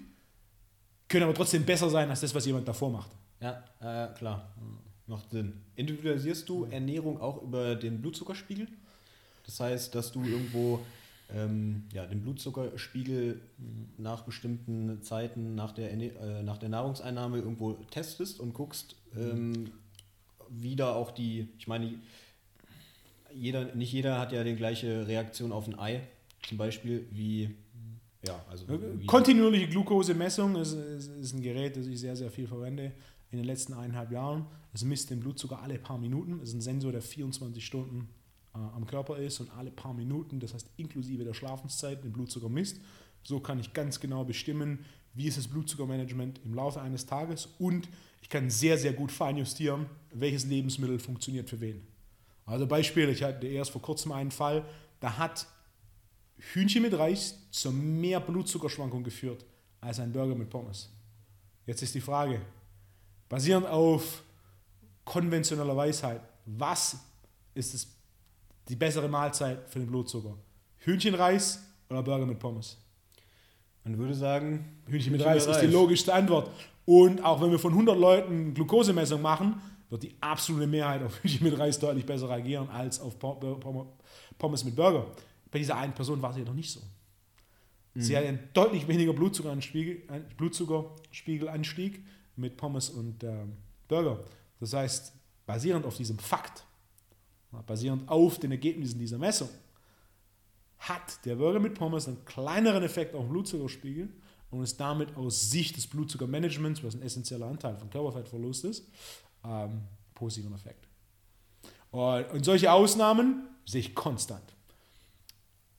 können aber trotzdem besser sein als das, was jemand davor macht. Ja, äh, klar. Macht Sinn. Individualisierst du Ernährung auch über den Blutzuckerspiegel? Das heißt, dass du irgendwo ähm, ja, den Blutzuckerspiegel nach bestimmten Zeiten nach der, äh, nach der Nahrungseinnahme irgendwo testest und guckst, ähm, wie da auch die, ich meine, jeder, nicht jeder hat ja die gleiche Reaktion auf ein Ei zum Beispiel wie ja, also kontinuierliche Glukosemessung ist, ist, ist, ein Gerät, das ich sehr, sehr viel verwende in den letzten eineinhalb Jahren. Es misst den Blutzucker alle paar Minuten. Es ist ein Sensor, der 24 Stunden äh, am Körper ist und alle paar Minuten, das heißt inklusive der Schlafenszeit, den Blutzucker misst. So kann ich ganz genau bestimmen, wie ist das Blutzuckermanagement im Laufe eines Tages und ich kann sehr, sehr gut feinjustieren, welches Lebensmittel funktioniert für wen. Also Beispiel, ich hatte erst vor kurzem einen Fall, da hat Hühnchen mit Reis zu mehr Blutzuckerschwankungen geführt als ein Burger mit Pommes. Jetzt ist die Frage, basierend auf konventioneller Weisheit, was ist es, die bessere Mahlzeit für den Blutzucker? Hühnchenreis oder Burger mit Pommes? Man würde sagen, Hühnchen, mit Reis ist die logischste Antwort. Und auch wenn wir von 100 Leuten Glukosemessung machen, wird die absolute Mehrheit auf Hühnchen mit Reis deutlich besser reagieren als auf Pommes mit Burger. Bei dieser einen Person war es jedoch nicht so. Sie hat einen deutlich weniger Blutzuckeranstieg, Blutzuckerspiegelanstieg mit Pommes und ähm, Burger. Das heißt, basierend auf diesem Fakt, basierend auf den Ergebnissen dieser Messung, hat der Burger mit Pommes einen kleineren Effekt auf den Blutzuckerspiegel und ist damit aus Sicht des Blutzuckermanagements, was ein essentieller Anteil von Körperfettverlust ist, ähm, positiven Effekt. Und, und solche Ausnahmen sehe ich konstant.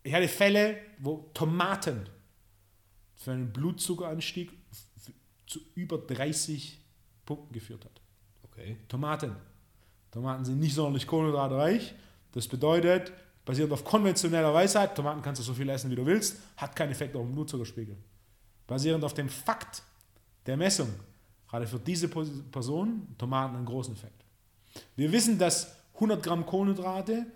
Ich hatte Fälle, wo Tomaten für einen Blutzuckeranstieg zu über 30 Punkten geführt hat. Okay. Tomaten. Tomaten sind nicht sonderlich kohlenhydratreich. Das bedeutet, basierend auf konventioneller Weisheit, Tomaten kannst du so viel essen, wie du willst, hat keinen Effekt auf den Blutzuckerspiegel. Basierend auf dem Fakt der Messung, gerade für diese Person, Tomaten einen großen Effekt. Wir wissen, dass 100 Gramm Kohlenhydrate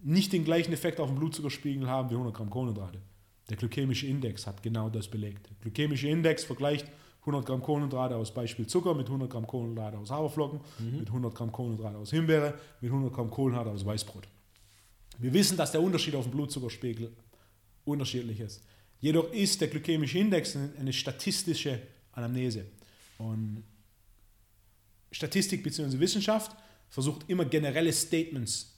nicht den gleichen Effekt auf den Blutzuckerspiegel haben wie 100 Gramm Kohlenhydrate. Der glykämische Index hat genau das belegt. Der glykämische Index vergleicht 100 Gramm Kohlenhydrate aus Beispiel Zucker mit 100 Gramm Kohlenhydrate aus Haferflocken, mit 100 Gramm Kohlenhydrate aus Himbeere, mit 100 Gramm Kohlenhydrate aus Weißbrot. Wir wissen, dass der Unterschied auf dem Blutzuckerspiegel unterschiedlich ist. Jedoch ist der glykämische Index eine eine statistische Anamnese. Und Statistik bzw. Wissenschaft versucht immer generelle Statements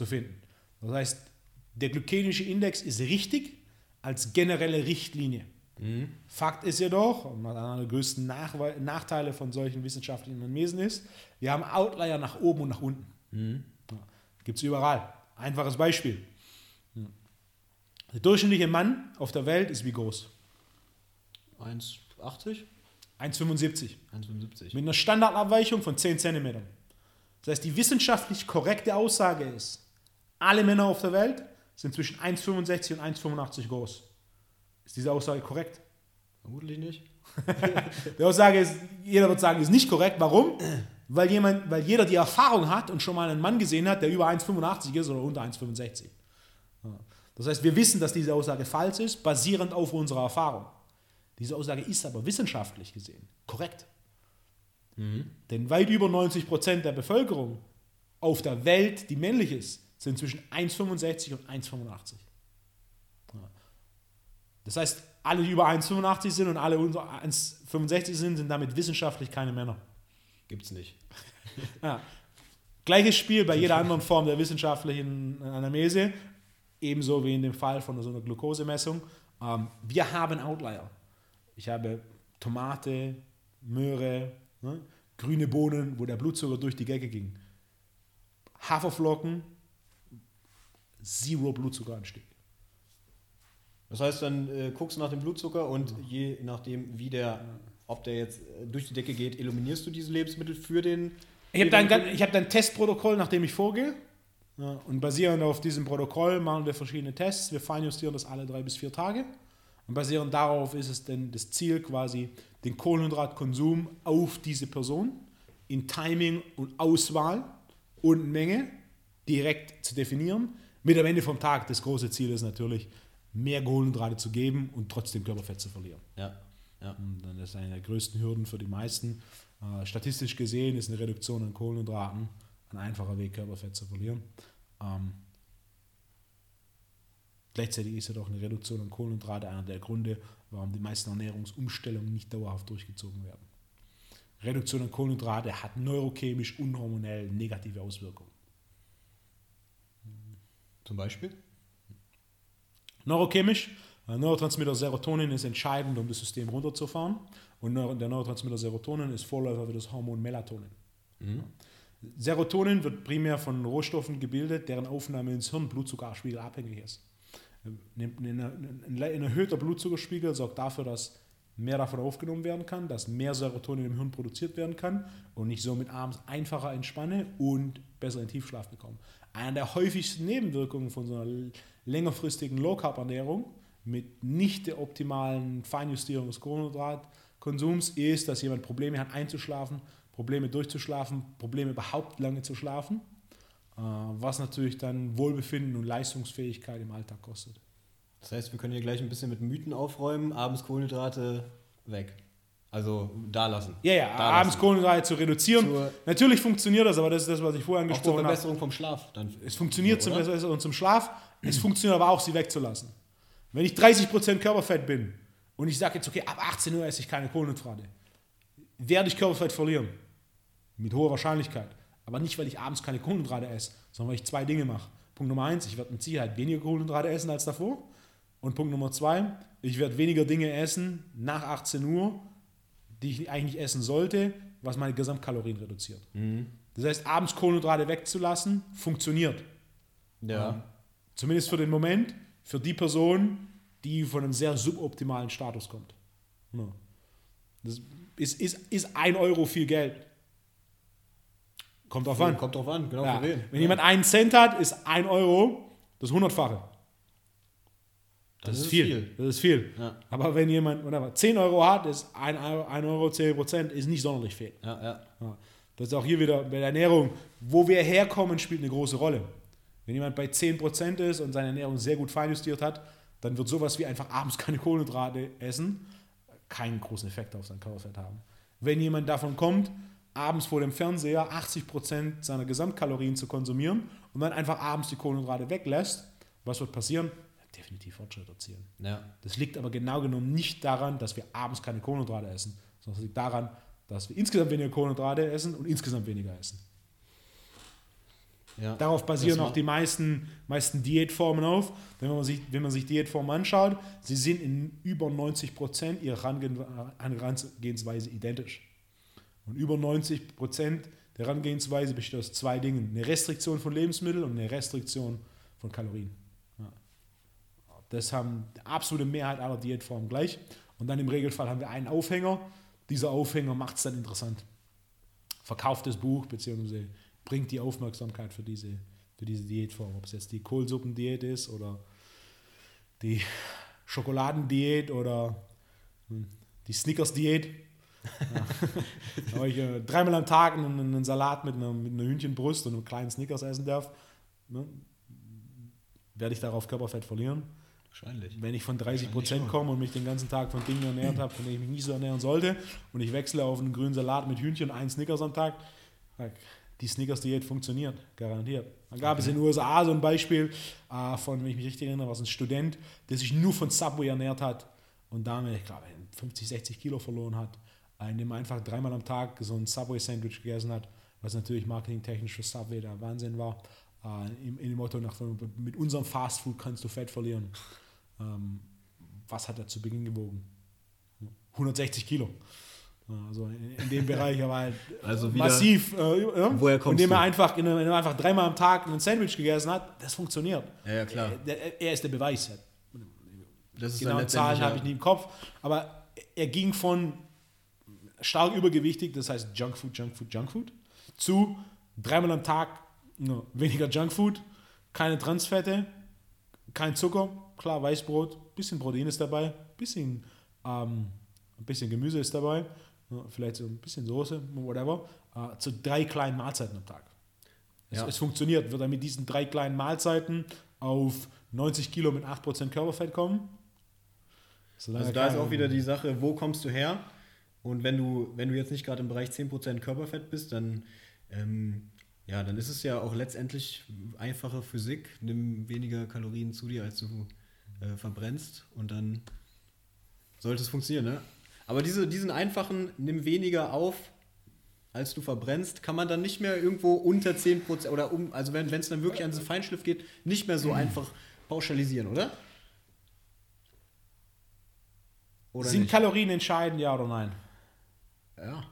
zu finden. Das heißt, der glykämische Index ist richtig als generelle Richtlinie. Fakt ist jedoch, und einer der größten Nachwe Nachteile von solchen wissenschaftlichen Anamnesen ist, wir haben Outlier nach oben und nach unten. Ja, Gibt es überall. Einfaches Beispiel. Der durchschnittliche Mann auf der Welt ist wie groß? 1,80? 1,75. 1,75. Mit einer Standardabweichung von 10 cm. Das heißt, die wissenschaftlich korrekte Aussage ist, alle Männer auf der Welt sind zwischen 1,65 und 1,85 groß. Ist diese Aussage korrekt? Vermutlich nicht. Die Aussage ist, jeder wird sagen, ist nicht korrekt. Warum? Weil, jemand, weil jeder die Erfahrung hat und schon mal einen Mann gesehen hat, der über 1,85 ist oder unter 1,65. Ja. Das heißt, wir wissen, dass diese Aussage falsch ist, basierend auf unserer Erfahrung. Diese Aussage ist aber wissenschaftlich gesehen korrekt. Denn weit über 90 Prozent der Bevölkerung auf der Welt, die männlich ist, sind zwischen 1,65 und 1,85. Ja. Das heißt, alle, die über 1,85 sind und alle unter 1,65 sind, sind damit wissenschaftlich keine Männer. Gibt's nicht. Ja. Gleiches Spiel bei jeder anderen Form der wissenschaftlichen Anamnese, ebenso wie in dem Fall von so einer Glukosemessung. Ähm, wir haben Outlier. Ich habe Tomate, Möhre, ne, grüne Bohnen, wo der Blutzucker durch die Decke ging. Haferflocken, Zero Blutzuckeranstieg. Das heißt, dann äh, guckst du nach dem Blutzucker und je nachdem, wie der, ob der jetzt äh, durch die Decke geht, eliminierst du diese Lebensmittel für den. Ich habe dann, ich hab dann ein Testprotokoll, nach dem ich vorgehe. Ja, und basierend auf diesem Protokoll machen wir verschiedene Tests. Wir feinjustieren das alle drei bis vier Tage. Und basierend darauf ist es dann das Ziel, quasi den Kohlenhydratkonsum auf diese Person in Timing und Auswahl und Menge direkt zu definieren. Mit am Ende vom Tag das große Ziel ist natürlich, mehr Kohlenhydrate zu geben und trotzdem Körperfett zu verlieren. Ja, ja. Und dann ist eine der größten Hürden für die meisten. Äh, statistisch gesehen ist eine Reduktion an Kohlenhydraten ein einfacher Weg, Körperfett zu verlieren. Ähm, gleichzeitig ist jedoch eine Reduktion an Kohlenhydrate einer der Gründe, warum die meisten Ernährungsumstellungen nicht dauerhaft durchgezogen werden. Reduktion an Kohlenhydrate hat neurochemisch und hormonell negative Auswirkungen. Zum Beispiel? Neurochemisch, äh, Neurotransmitter Serotonin ist entscheidend, um das System runterzufahren. Und der Neurotransmitter Serotonin ist Vorläufer für das Hormon Melatonin. Serotonin wird primär von Rohstoffen gebildet, deren Aufnahme ins Hirn Blutzuckerspiegel abhängig ist. Ein, ein erhöhter Blutzuckerspiegel sorgt dafür, dass mehr davon aufgenommen werden kann, dass mehr Serotonin im Hirn produziert werden kann und ich somit abends einfacher entspanne und besser in Tiefschlaf bekomme. Eine der häufigsten Nebenwirkungen von so einer längerfristigen Low-Carb-Ernährung mit nicht der optimalen Feinjustierung des Kohlenhydratkonsums ist, dass jemand Probleme hat einzuschlafen, Probleme durchzuschlafen, Probleme überhaupt lange zu schlafen, äh, was natürlich dann Wohlbefinden und Leistungsfähigkeit im Alltag kostet. Das heißt, wir können hier gleich ein bisschen mit Mythen aufräumen. Abends Kohlenhydrate weg. Also da lassen. Ja, ja, da abends lassen. Kohlenhydrate zu reduzieren. Zur- Natürlich funktioniert das, aber das ist das, was ich vorher zur angesprochen habe. Verbesserung vom Schlaf. Dann Es funktioniert zum oder? Verbesserung zum Schlaf, es funktioniert aber auch, sie wegzulassen. Wenn ich 30% Körperfett bin und ich sage jetzt, okay, ab 18 Uhr esse ich keine Kohlenhydrate, werde ich Körperfett verlieren. Mit hoher Wahrscheinlichkeit. Aber nicht, weil ich abends keine Kohlenhydrate esse, sondern weil ich zwei Dinge mache. Punkt Nummer eins, ich werde mit Sicherheit weniger Kohlenhydrate essen als davor. Und Punkt Nummer zwei, ich werde weniger Dinge essen nach 18 Uhr, die ich eigentlich nicht essen sollte, was meine Gesamtkalorien reduziert. Das heißt, abends Kohlenhydrate wegzulassen, funktioniert. Ja. Zumindest für den Moment, für die Person, die von einem sehr suboptimalen Status kommt. Ja. Das ist, ist, ist ein Euro viel Geld. Kommt drauf an. Kommt drauf an, genau Ja. Wenn jemand einen Cent hat, ist ein Euro das Hundertfache. Das, ist viel. Das ist viel. Ja. Aber wenn jemand whatever, 10 Euro hat, ist 1 Euro, 1 Euro 10 Prozent, ist nicht sonderlich viel. Ja, ja. Ja. Das ist auch hier wieder bei der Ernährung. Wo wir herkommen, spielt eine große Rolle. Wenn jemand bei 10% ist und seine Ernährung sehr gut feinjustiert hat, dann wird sowas wie einfach abends keine Kohlenhydrate essen keinen großen Effekt auf sein Körperfett haben. Wenn jemand davon kommt, abends vor dem Fernseher 80% seiner Gesamtkalorien zu konsumieren und dann einfach abends die Kohlenhydrate weglässt, was wird passieren? Definitiv Fortschritt erzielen. ja. Das liegt aber genau genommen nicht daran, dass wir abends keine Kohlenhydrate essen, sondern es liegt daran, dass wir insgesamt weniger Kohlenhydrate essen und insgesamt weniger essen. ja. Darauf basieren auch die meisten, meisten Diätformen auf. Wenn man, sich, wenn man sich Diätformen anschaut, sie sind in über 90 Prozent ihrer Herangehen- Herangehensweise identisch. Und über 90 Prozent der Herangehensweise besteht aus zwei Dingen: eine Restriktion von Lebensmitteln und eine Restriktion von Kalorien. Das haben die absolute Mehrheit aller Diätformen gleich. Und dann im Regelfall haben wir einen Aufhänger. Dieser Aufhänger macht es dann interessant. Verkauft das Buch, beziehungsweise bringt die Aufmerksamkeit für diese, für diese Diätform. Ob es jetzt die Kohlsuppendiät ist oder die Schokoladendiät oder hm, die Snickers-Diät. Ja. Da ich äh, dreimal am Tag einen, einen Salat mit einer, mit einer Hühnchenbrust und einem kleinen Snickers essen darf. Ne? Werde ich darauf Körperfett verlieren? Wahrscheinlich. Wenn ich von 30 Wahrscheinlich Prozent komme und mich den ganzen Tag von Dingen ernährt habe, von denen ich mich nicht so ernähren sollte, und ich wechsle auf einen grünen Salat mit Hühnchen und einen Snickers am Tag, die Snickers-Diät funktioniert, garantiert. Da gab es in den USA so ein Beispiel äh, von, wenn ich mich richtig erinnere, war es ein Student, der sich nur von Subway ernährt hat und damit, ich glaube, 50, 60 Kilo verloren hat, äh, indem er einfach dreimal am Tag so ein Subway-Sandwich gegessen hat, was natürlich marketingtechnisch für Subway der Wahnsinn war. Äh, im, in dem Motto, nach, mit unserem Fastfood kannst du Fett verlieren. Ähm, was hat er zu Beginn gewogen? 160 Kilo. Also in, in dem Bereich, aber halt Also wieder- massiv. Äh, ja? Woher kommst Indem er du? einfach, indem er einfach dreimal am Tag ein Sandwich gegessen hat, das funktioniert. Ja, ja, klar. Er, er ist der Beweis. Das ist Genaue dann Zahlen habe ich nie im Kopf. Aber er ging von stark übergewichtig, das heißt Junkfood, Junkfood, Junkfood, zu dreimal am Tag no, weniger Junkfood, keine Transfette, kein Zucker, klar Weißbrot, bisschen Protein ist dabei, bisschen, ähm, ein bisschen Gemüse ist dabei, ja, vielleicht so ein bisschen Soße, whatever, äh, zu drei kleinen Mahlzeiten am Tag. Es, Ja. es funktioniert. Wird er mit diesen drei kleinen Mahlzeiten auf 90 Kilo mit 8% Körperfett kommen? Also da ist auch wieder die Sache, wo kommst du her? Und wenn du, wenn du jetzt nicht gerade im Bereich 10% Körperfett bist, dann, ähm, ja, dann ist es ja auch letztendlich einfache Physik. Nimm weniger Kalorien zu dir, als du äh, verbrennst und dann sollte es funktionieren, ne? Aber diese, diesen einfachen, nimm weniger auf, als du verbrennst, kann man dann nicht mehr irgendwo unter 10% oder um, also wenn es dann wirklich an diesen Feinschliff geht, nicht mehr so einfach pauschalisieren, oder? Oder Sind nicht? Kalorien entscheidend, ja oder nein? Ja.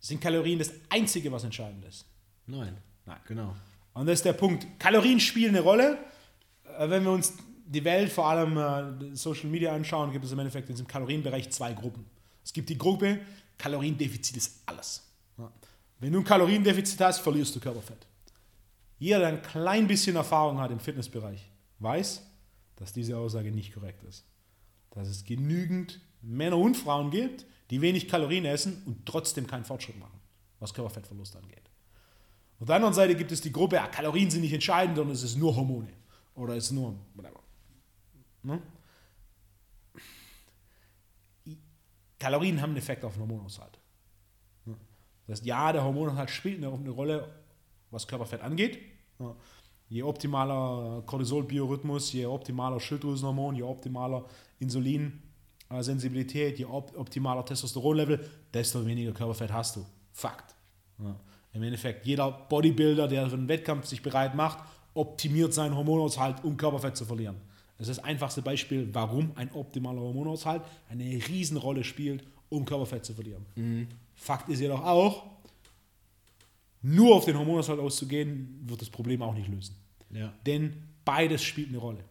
Sind Kalorien das Einzige, was entscheidend ist? nein. Nein. Genau. Und das ist der Punkt. Kalorien spielen eine Rolle. Äh, Wenn wir uns die Welt, vor allem äh, Social Media anschauen, gibt es im Endeffekt in diesem Kalorienbereich zwei Gruppen. Es gibt die Gruppe, Kaloriendefizit ist alles. Wenn du ein Kaloriendefizit hast, verlierst du Körperfett. Jeder, der ein klein bisschen Erfahrung hat im Fitnessbereich, weiß, dass diese Aussage nicht korrekt ist. Dass es genügend Männer und Frauen gibt, die wenig Kalorien essen und trotzdem keinen Fortschritt machen, was Körperfettverlust angeht. Auf der anderen Seite gibt es die Gruppe, ja, Kalorien sind nicht entscheidend, sondern es ist nur Hormone. Oder es ist nur whatever. Ne? Kalorien haben einen Effekt auf den Hormonaushalt. Das heißt, ja, der Hormonaushalt spielt eine Rolle, was Körperfett angeht. Je optimaler Cortisol-Biorhythmus, je optimaler Schilddrüsenhormon, je optimaler Insulinsensibilität, je optimaler Testosteronlevel, desto weniger Körperfett hast du. Fakt. Im Endeffekt, jeder Bodybuilder, der für einen Wettkampf sich bereit macht, optimiert seinen Hormonaushalt, um Körperfett zu verlieren. Das ist das einfachste Beispiel, warum ein optimaler Hormonaushalt eine Riesenrolle spielt, um Körperfett zu verlieren. Mhm. Fakt ist jedoch auch, nur auf den Hormonaushalt auszugehen, wird das Problem auch nicht lösen. Ja. Denn beides spielt eine Rolle.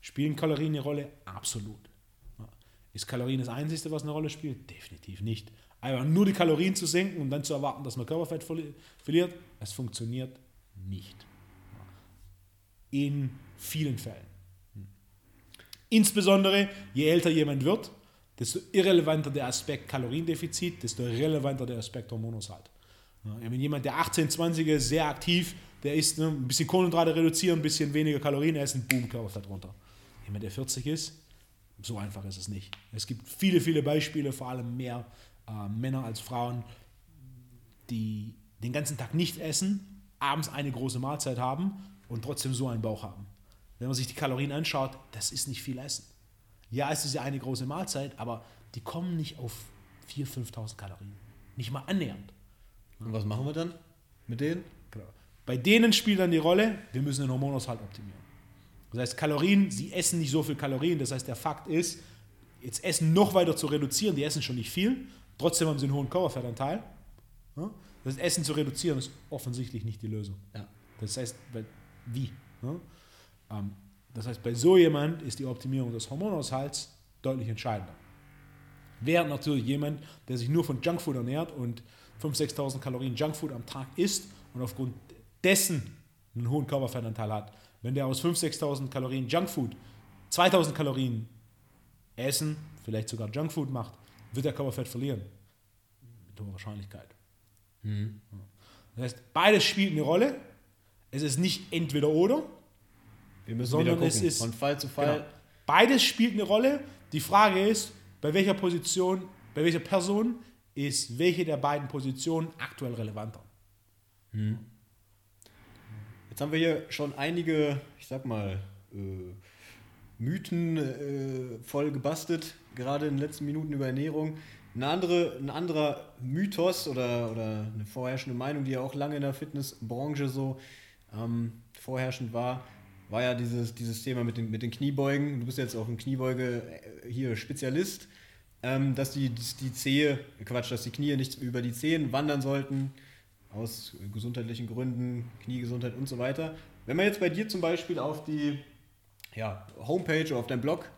Spielen Kalorien eine Rolle? Absolut. Ist Kalorien das Einzige, was eine Rolle spielt? Definitiv nicht. Einfach nur die Kalorien zu senken und dann zu erwarten, dass man Körperfett verliert, das funktioniert nicht. In vielen Fällen. Insbesondere, je älter jemand wird, desto irrelevanter der Aspekt Kaloriendefizit, desto relevanter der Aspekt Hormonaushalt. Ja, wenn jemand, der 18, 20 ist, sehr aktiv, der isst ne, ein bisschen Kohlenhydrate reduzieren, ein bisschen weniger Kalorien essen, boom, Körperfett runter. Jemand, der 40 ist, so einfach ist es nicht. Es gibt viele, viele Beispiele, vor allem mehr äh, Männer als Frauen, die den ganzen Tag nicht essen, abends eine große Mahlzeit haben und trotzdem so einen Bauch haben. Wenn man sich die Kalorien anschaut, das ist nicht viel Essen. Ja, es ist ja eine große Mahlzeit, aber die kommen nicht auf 4.000, 5.000 Kalorien. Nicht mal annähernd. Und was machen wir dann mit denen? Genau. Bei denen spielt dann die Rolle, wir müssen den Hormonaushalt optimieren. Das heißt, Kalorien, sie essen nicht so viel Kalorien. Das heißt, der Fakt ist, jetzt Essen noch weiter zu reduzieren, die essen schon nicht viel, trotzdem haben sie einen hohen Körperfettanteil. Das Essen zu reduzieren ist offensichtlich nicht die Lösung. Ja. Das heißt, wie? Ähm, das heißt, bei so jemand ist die Optimierung des Hormonhaushalts deutlich entscheidender. Während natürlich jemand, der sich nur von Junkfood ernährt und 5.000, 6.000 Kalorien Junkfood am Tag isst und aufgrund dessen einen hohen Körperfettanteil hat, wenn der aus 5.000, 6.000 Kalorien Junkfood 2.000 Kalorien essen, vielleicht sogar Junkfood macht, wird der Körperfett verlieren. Mit hoher Wahrscheinlichkeit. Mhm. Das heißt, beides spielt eine Rolle. Es ist nicht entweder oder, wir müssen sondern gucken, es ist von Fall zu Fall. Genau, beides spielt eine Rolle. Die Frage ist, bei welcher Position, bei welcher Person ist welche der beiden Positionen aktuell relevanter? Hm. Jetzt haben wir hier schon einige, ich sag mal, äh, Mythen äh, voll gebastelt, gerade in den letzten Minuten über Ernährung. Eine andere, ein anderer Mythos oder, oder eine vorherrschende Meinung, die ja auch lange in der Fitnessbranche so ähm, vorherrschend war, war ja dieses, dieses Thema mit den, mit den Kniebeugen. Du bist jetzt auch ein Kniebeuge äh, hier Spezialist, ähm, dass die, die Zehe, Quatsch, dass die Knie nicht über die Zehen wandern sollten, aus gesundheitlichen Gründen, Kniegesundheit und so weiter. Wenn man jetzt bei dir zum Beispiel auf die ja, Homepage oder auf deinen Blog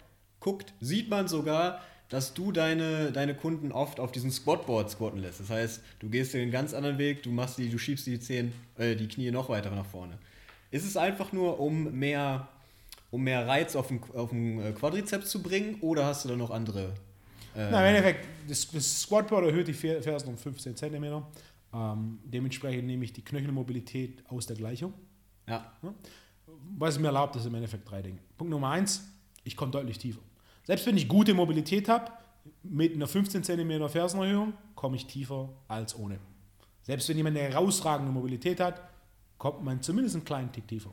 guckt, sieht man sogar, dass du deine, deine Kunden oft auf diesen Squatboard squatten lässt. Das heißt, du gehst den ganz anderen Weg, du machst die, du schiebst die Zehen, äh, die Knie noch weiter nach vorne. Ist es einfach nur, um mehr, um mehr Reiz auf den, auf den äh, Quadrizeps zu bringen oder hast du da noch andere? Äh Na, im Endeffekt, das, das Squatboard erhöht die Fersen um 15 cm. Ähm, dementsprechend nehme ich die Knöchelmobilität aus der Gleichung. Ja. Was mir erlaubt, ist im Endeffekt drei Dinge. Punkt Nummer eins, ich komme deutlich tiefer. Selbst wenn ich gute Mobilität habe, mit einer 15 cm Fersenerhöhung komme ich tiefer als ohne. Selbst wenn jemand eine herausragende Mobilität hat, kommt man zumindest einen kleinen Tick tiefer.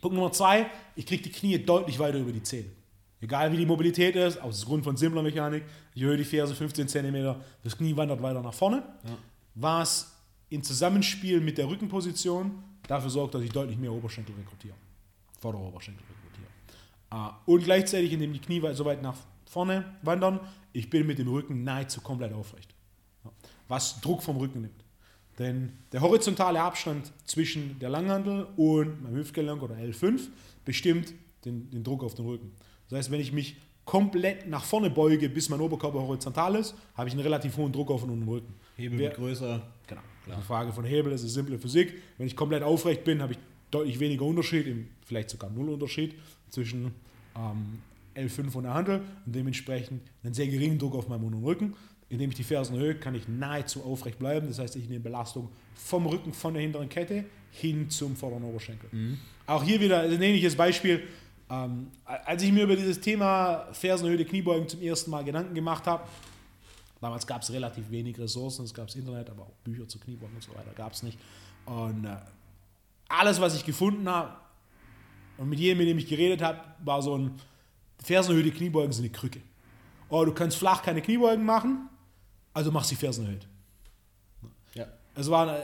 Punkt Nummer zwei, ich kriege die Knie deutlich weiter über die Zehen. Egal wie die Mobilität ist, aus Grund von simpler Mechanik, ich erhöhe die Ferse 15 cm, das Knie wandert weiter nach vorne, ja. Was im Zusammenspiel mit der Rückenposition dafür sorgt, dass ich deutlich mehr Oberschenkel rekrutiere. Vordere Oberschenkel rekrutiere. Ah, und gleichzeitig, indem die Knie so weit nach vorne wandern, ich bin mit dem Rücken nahezu komplett aufrecht. Was Druck vom Rücken nimmt. Denn der horizontale Abstand zwischen der Langhandel und meinem Hüftgelenk oder L5 bestimmt den, den Druck auf den Rücken. Das heißt, wenn ich mich komplett nach vorne beuge, bis mein Oberkörper horizontal ist, habe ich einen relativ hohen Druck auf den Rücken. Hebel Wer, wird größer. Genau. Klar. Eine Frage von Hebel, das ist simple Physik. Wenn ich komplett aufrecht bin, habe ich deutlich weniger Unterschied, vielleicht sogar null Unterschied zwischen ähm, L5 und der Handel und dementsprechend einen sehr geringen Druck auf meinem Rücken indem ich die Fersen erhöhe, kann ich nahezu aufrecht bleiben. Das heißt, ich nehme Belastung vom Rücken, von der hinteren Kette hin zum vorderen Oberschenkel. Mhm. Auch hier wieder ein ähnliches Beispiel. Ähm, als ich mir über dieses Thema Fersenerhöhte Kniebeugen zum ersten Mal Gedanken gemacht habe, Damals gab es relativ wenig Ressourcen, es gab das Internet, aber auch Bücher zu Kniebeugen und so weiter gab es nicht. Und äh, alles, was ich gefunden habe und mit jedem, mit dem ich geredet habe, war so ein Fersenerhöhte Kniebeugen sind eine Krücke. Oh, du kannst flach keine Kniebeugen machen, also mach sie fersenerhöht. Ja. Es war äh,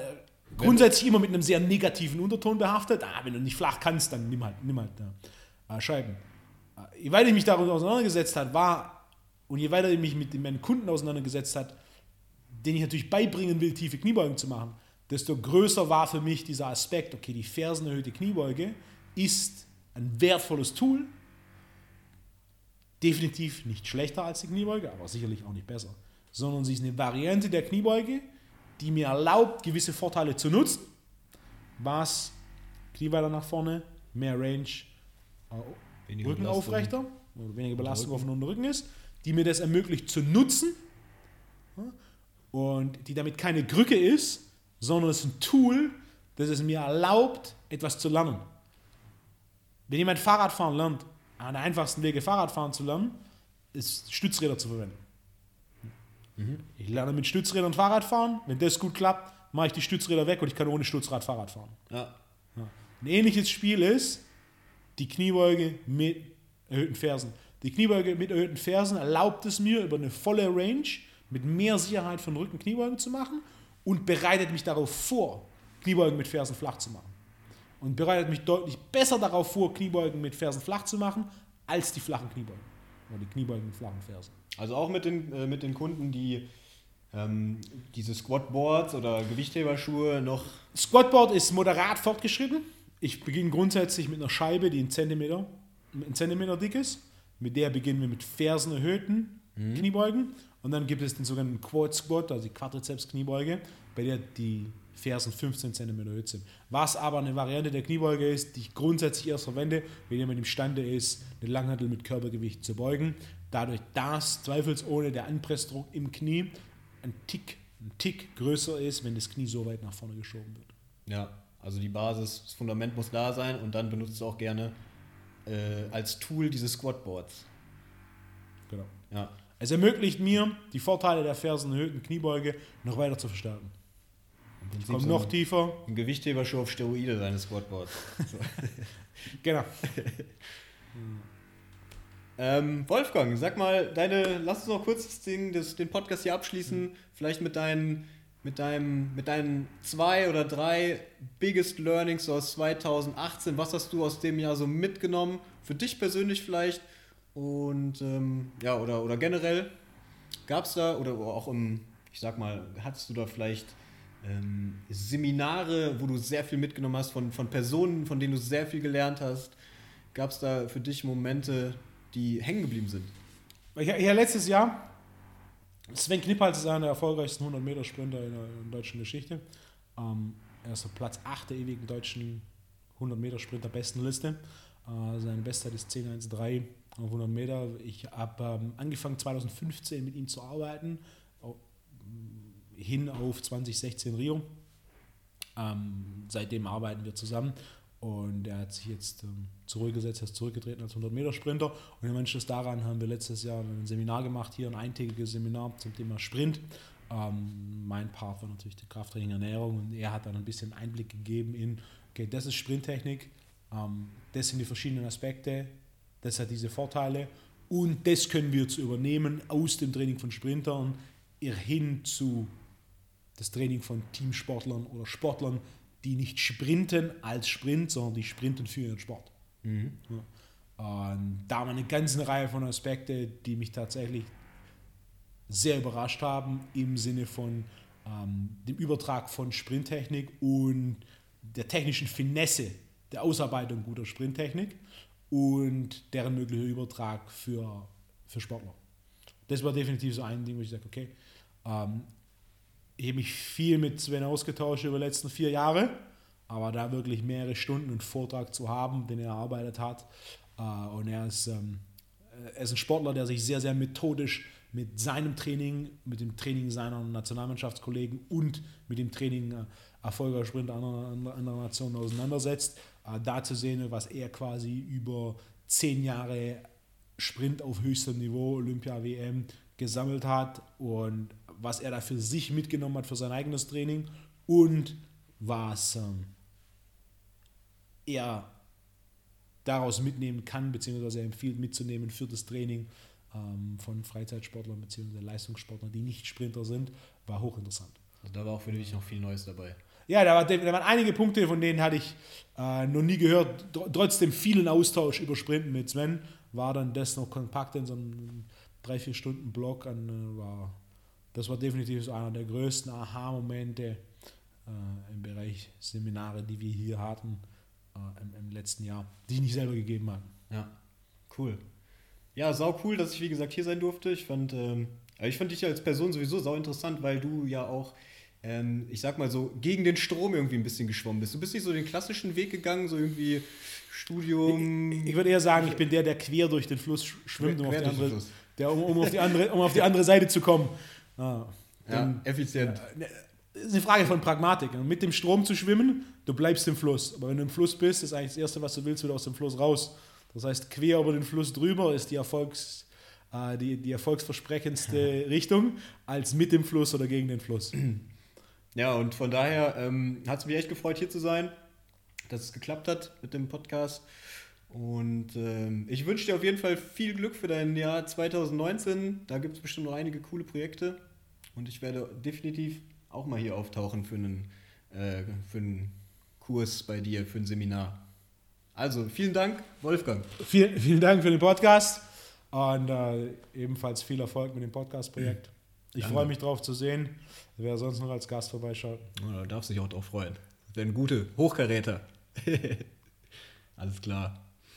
grundsätzlich immer mit einem sehr negativen Unterton behaftet. Ah, wenn du nicht flach kannst, dann nimm halt, nimm halt äh, Scheiben. Äh, je weiter ich mich darüber auseinandergesetzt habe, war und je weiter ich mich mit meinen Kunden auseinandergesetzt habe, denen ich natürlich beibringen will, tiefe Kniebeugen zu machen, desto größer war für mich dieser Aspekt, okay, die fersenerhöhte Kniebeuge ist ein wertvolles Tool, definitiv nicht schlechter als die Kniebeuge, aber sicherlich auch nicht besser, sondern sie ist eine Variante der Kniebeuge, die mir erlaubt, gewisse Vorteile zu nutzen, was Knie weiter nach vorne, mehr Range, weniger Rücken Belastung. aufrechter, oder weniger Belastung auf den Rücken ist, die mir das ermöglicht zu nutzen und die damit keine Krücke ist, sondern es ist ein Tool, das es mir erlaubt, etwas zu lernen. Wenn jemand Fahrradfahren lernt, einer der einfachsten Wege, Fahrradfahren zu lernen, ist Stützräder zu verwenden. Mhm. Ich lerne mit Stützrädern Fahrradfahren. Wenn das gut klappt, mache ich die Stützräder weg und ich kann ohne Stützrad Fahrrad fahren. Ja. Ja. Ein ähnliches Spiel ist die Kniebeuge mit erhöhten Fersen. Die Kniebeuge mit erhöhten Fersen erlaubt es mir, über eine volle Range mit mehr Sicherheit von Rücken Kniebeugen zu machen und bereitet mich darauf vor, Kniebeugen mit Fersen flach zu machen. Und bereitet mich deutlich besser darauf vor, Kniebeugen mit Fersen flach zu machen, als die flachen Kniebeugen. Oder die Kniebeugen mit flachen Fersen. Also auch mit den, äh, mit den Kunden, die ähm, diese Squatboards oder Gewichtheberschuhe noch. Squatboard ist moderat fortgeschritten. Ich beginne grundsätzlich mit einer Scheibe, die einen Zentimeter, einen Zentimeter dick ist. Mit der beginnen wir mit Fersen erhöhten mhm. Kniebeugen. Und dann gibt es den sogenannten Quad Squat, also die Quadrizeps-Kniebeuge, bei der die Fersen 15 cm erhöht sind. Was aber eine Variante der Kniebeuge ist, die ich grundsätzlich erst verwende, wenn jemand imstande ist, eine Langhantel mit Körpergewicht zu beugen. Dadurch, dass zweifelsohne der Anpressdruck im Knie ein Tick, ein Tick größer ist, wenn das Knie so weit nach vorne geschoben wird. Ja, also die Basis, das Fundament muss da sein und dann benutzt du auch gerne äh, als Tool diese Squatboards. Genau. Ja. Es ermöglicht mir, die Vorteile der fersenerhöhten Kniebeuge noch weiter zu verstärken. Kommt noch ein, tiefer. Ein Gewichtheberschuh auf Steroide seines Squatboards. genau. ähm, Wolfgang, sag mal, deine, lass uns noch kurz das Ding, das, den Podcast hier abschließen. Mhm. Vielleicht mit deinen, mit, deinem, mit deinen zwei oder drei Biggest Learnings aus 2018. Was hast du aus dem Jahr so mitgenommen? Für dich persönlich vielleicht? Und ähm, ja, oder, oder generell gab es da, oder auch im, ich sag mal, hattest du da vielleicht ähm, Seminare, wo du sehr viel mitgenommen hast, von, von Personen, von denen du sehr viel gelernt hast? Gab es da für dich Momente, die hängen geblieben sind? Ja, letztes Jahr, Sven Knippals ist einer der erfolgreichsten 100-Meter-Sprinter in der, in der, deutschen Geschichte. Ähm, er ist auf Platz 8 der ewigen deutschen 100-Meter-Sprinter-Bestenliste. Äh, seine Bestzeit ist 10.13 auf 100 Meter. Ich habe ähm, angefangen 2015 mit ihm zu arbeiten, hin auf 2016 Rio. Ähm, seitdem arbeiten wir zusammen und er hat sich jetzt ähm, zurückgesetzt, er ist zurückgetreten als 100-Meter-Sprinter. Und im Anschluss daran haben wir letztes Jahr ein Seminar gemacht, hier ein eintägiges Seminar zum Thema Sprint. Ähm, mein Part war natürlich die Krafttraining Ernährung und er hat dann ein bisschen Einblick gegeben in, okay, das ist Sprinttechnik, ähm, das sind die verschiedenen Aspekte, das hat diese Vorteile und das können wir jetzt übernehmen aus dem Training von Sprintern hin zu das Training von Teamsportlern oder Sportlern, die nicht sprinten als Sprint, sondern die sprinten für ihren Sport. Mhm. Ja. Und da haben wir eine ganze Reihe von Aspekten, die mich tatsächlich sehr überrascht haben im Sinne von ähm, dem Übertrag von Sprinttechnik und der technischen Finesse der Ausarbeitung guter Sprinttechnik und deren möglicher Übertrag für, für Sportler. Das war definitiv so ein Ding, wo ich sage, okay, ähm, ich habe mich viel mit Sven ausgetauscht über die letzten vier Jahre, aber da wirklich mehrere Stunden einen Vortrag zu haben, den er erarbeitet hat. Äh, und er ist, ähm, er ist ein Sportler, der sich sehr, sehr methodisch mit seinem Training, mit dem Training seiner Nationalmannschaftskollegen und mit dem Training äh, erfolgreicher Sprinter anderer, anderer Nationen auseinandersetzt. Äh, da zu sehen, was er quasi über zehn Jahre Sprint auf höchstem Niveau, Olympia, WM, gesammelt hat und was er da für sich mitgenommen hat für sein eigenes Training und was ähm, er daraus mitnehmen kann, beziehungsweise er empfiehlt mitzunehmen für das Training ähm, von Freizeitsportlern beziehungsweise Leistungssportlern, die nicht Sprinter sind, war hochinteressant. Also da war auch für dich noch viel Neues dabei. Ja, da, war, da waren einige Punkte, von denen hatte ich äh, noch nie gehört. Trotzdem vielen Austausch über Sprinten mit Sven war dann das noch kompakt in so einem drei, vier Stunden Block. An, äh, war, das war definitiv so einer der größten Aha-Momente äh, im Bereich Seminare, die wir hier hatten äh, im, im, letzten Jahr, die ich nicht selber gegeben habe. Ja, cool. Ja, sau cool, dass ich wie gesagt hier sein durfte. Ich fand, ähm, ich fand dich als Person sowieso sau interessant, weil du ja auch ähm, ich sag mal so, gegen den Strom irgendwie ein bisschen geschwommen bist. Du bist nicht so den klassischen Weg gegangen, so irgendwie Studium. Ich, ich würde eher sagen, ich bin der, der quer durch den Fluss schwimmt, um auf, die andere, der, um, um, auf die andere, um auf die andere Seite zu kommen. Ah, ja, effizient. Ja, das ist eine Frage von Pragmatik. Mit dem Strom zu schwimmen, du bleibst im Fluss. Aber wenn du im Fluss bist, ist eigentlich das Erste, was du willst, wieder aus dem Fluss raus. Das heißt, quer über den Fluss drüber ist die, Erfolgs, äh, die, die erfolgsversprechendste Richtung, als mit dem Fluss oder gegen den Fluss. Ja, und von daher ähm, hat es mich echt gefreut, hier zu sein, dass es geklappt hat mit dem Podcast. Und ähm, ich wünsche dir auf jeden Fall viel Glück für dein Jahr 2019. Da gibt es bestimmt noch einige coole Projekte. Und ich werde definitiv auch mal hier auftauchen für einen, äh, für einen Kurs bei dir, für ein Seminar. Also vielen Dank, Wolfgang. Vielen, vielen Dank für den Podcast und äh, ebenfalls viel Erfolg mit dem Podcast-Projekt. Ich freue mich drauf zu sehen, wer sonst noch als Gast vorbeischaut. Oh, da darfst du dich auch drauf freuen. Werden gute Hochkaräter. Alles klar.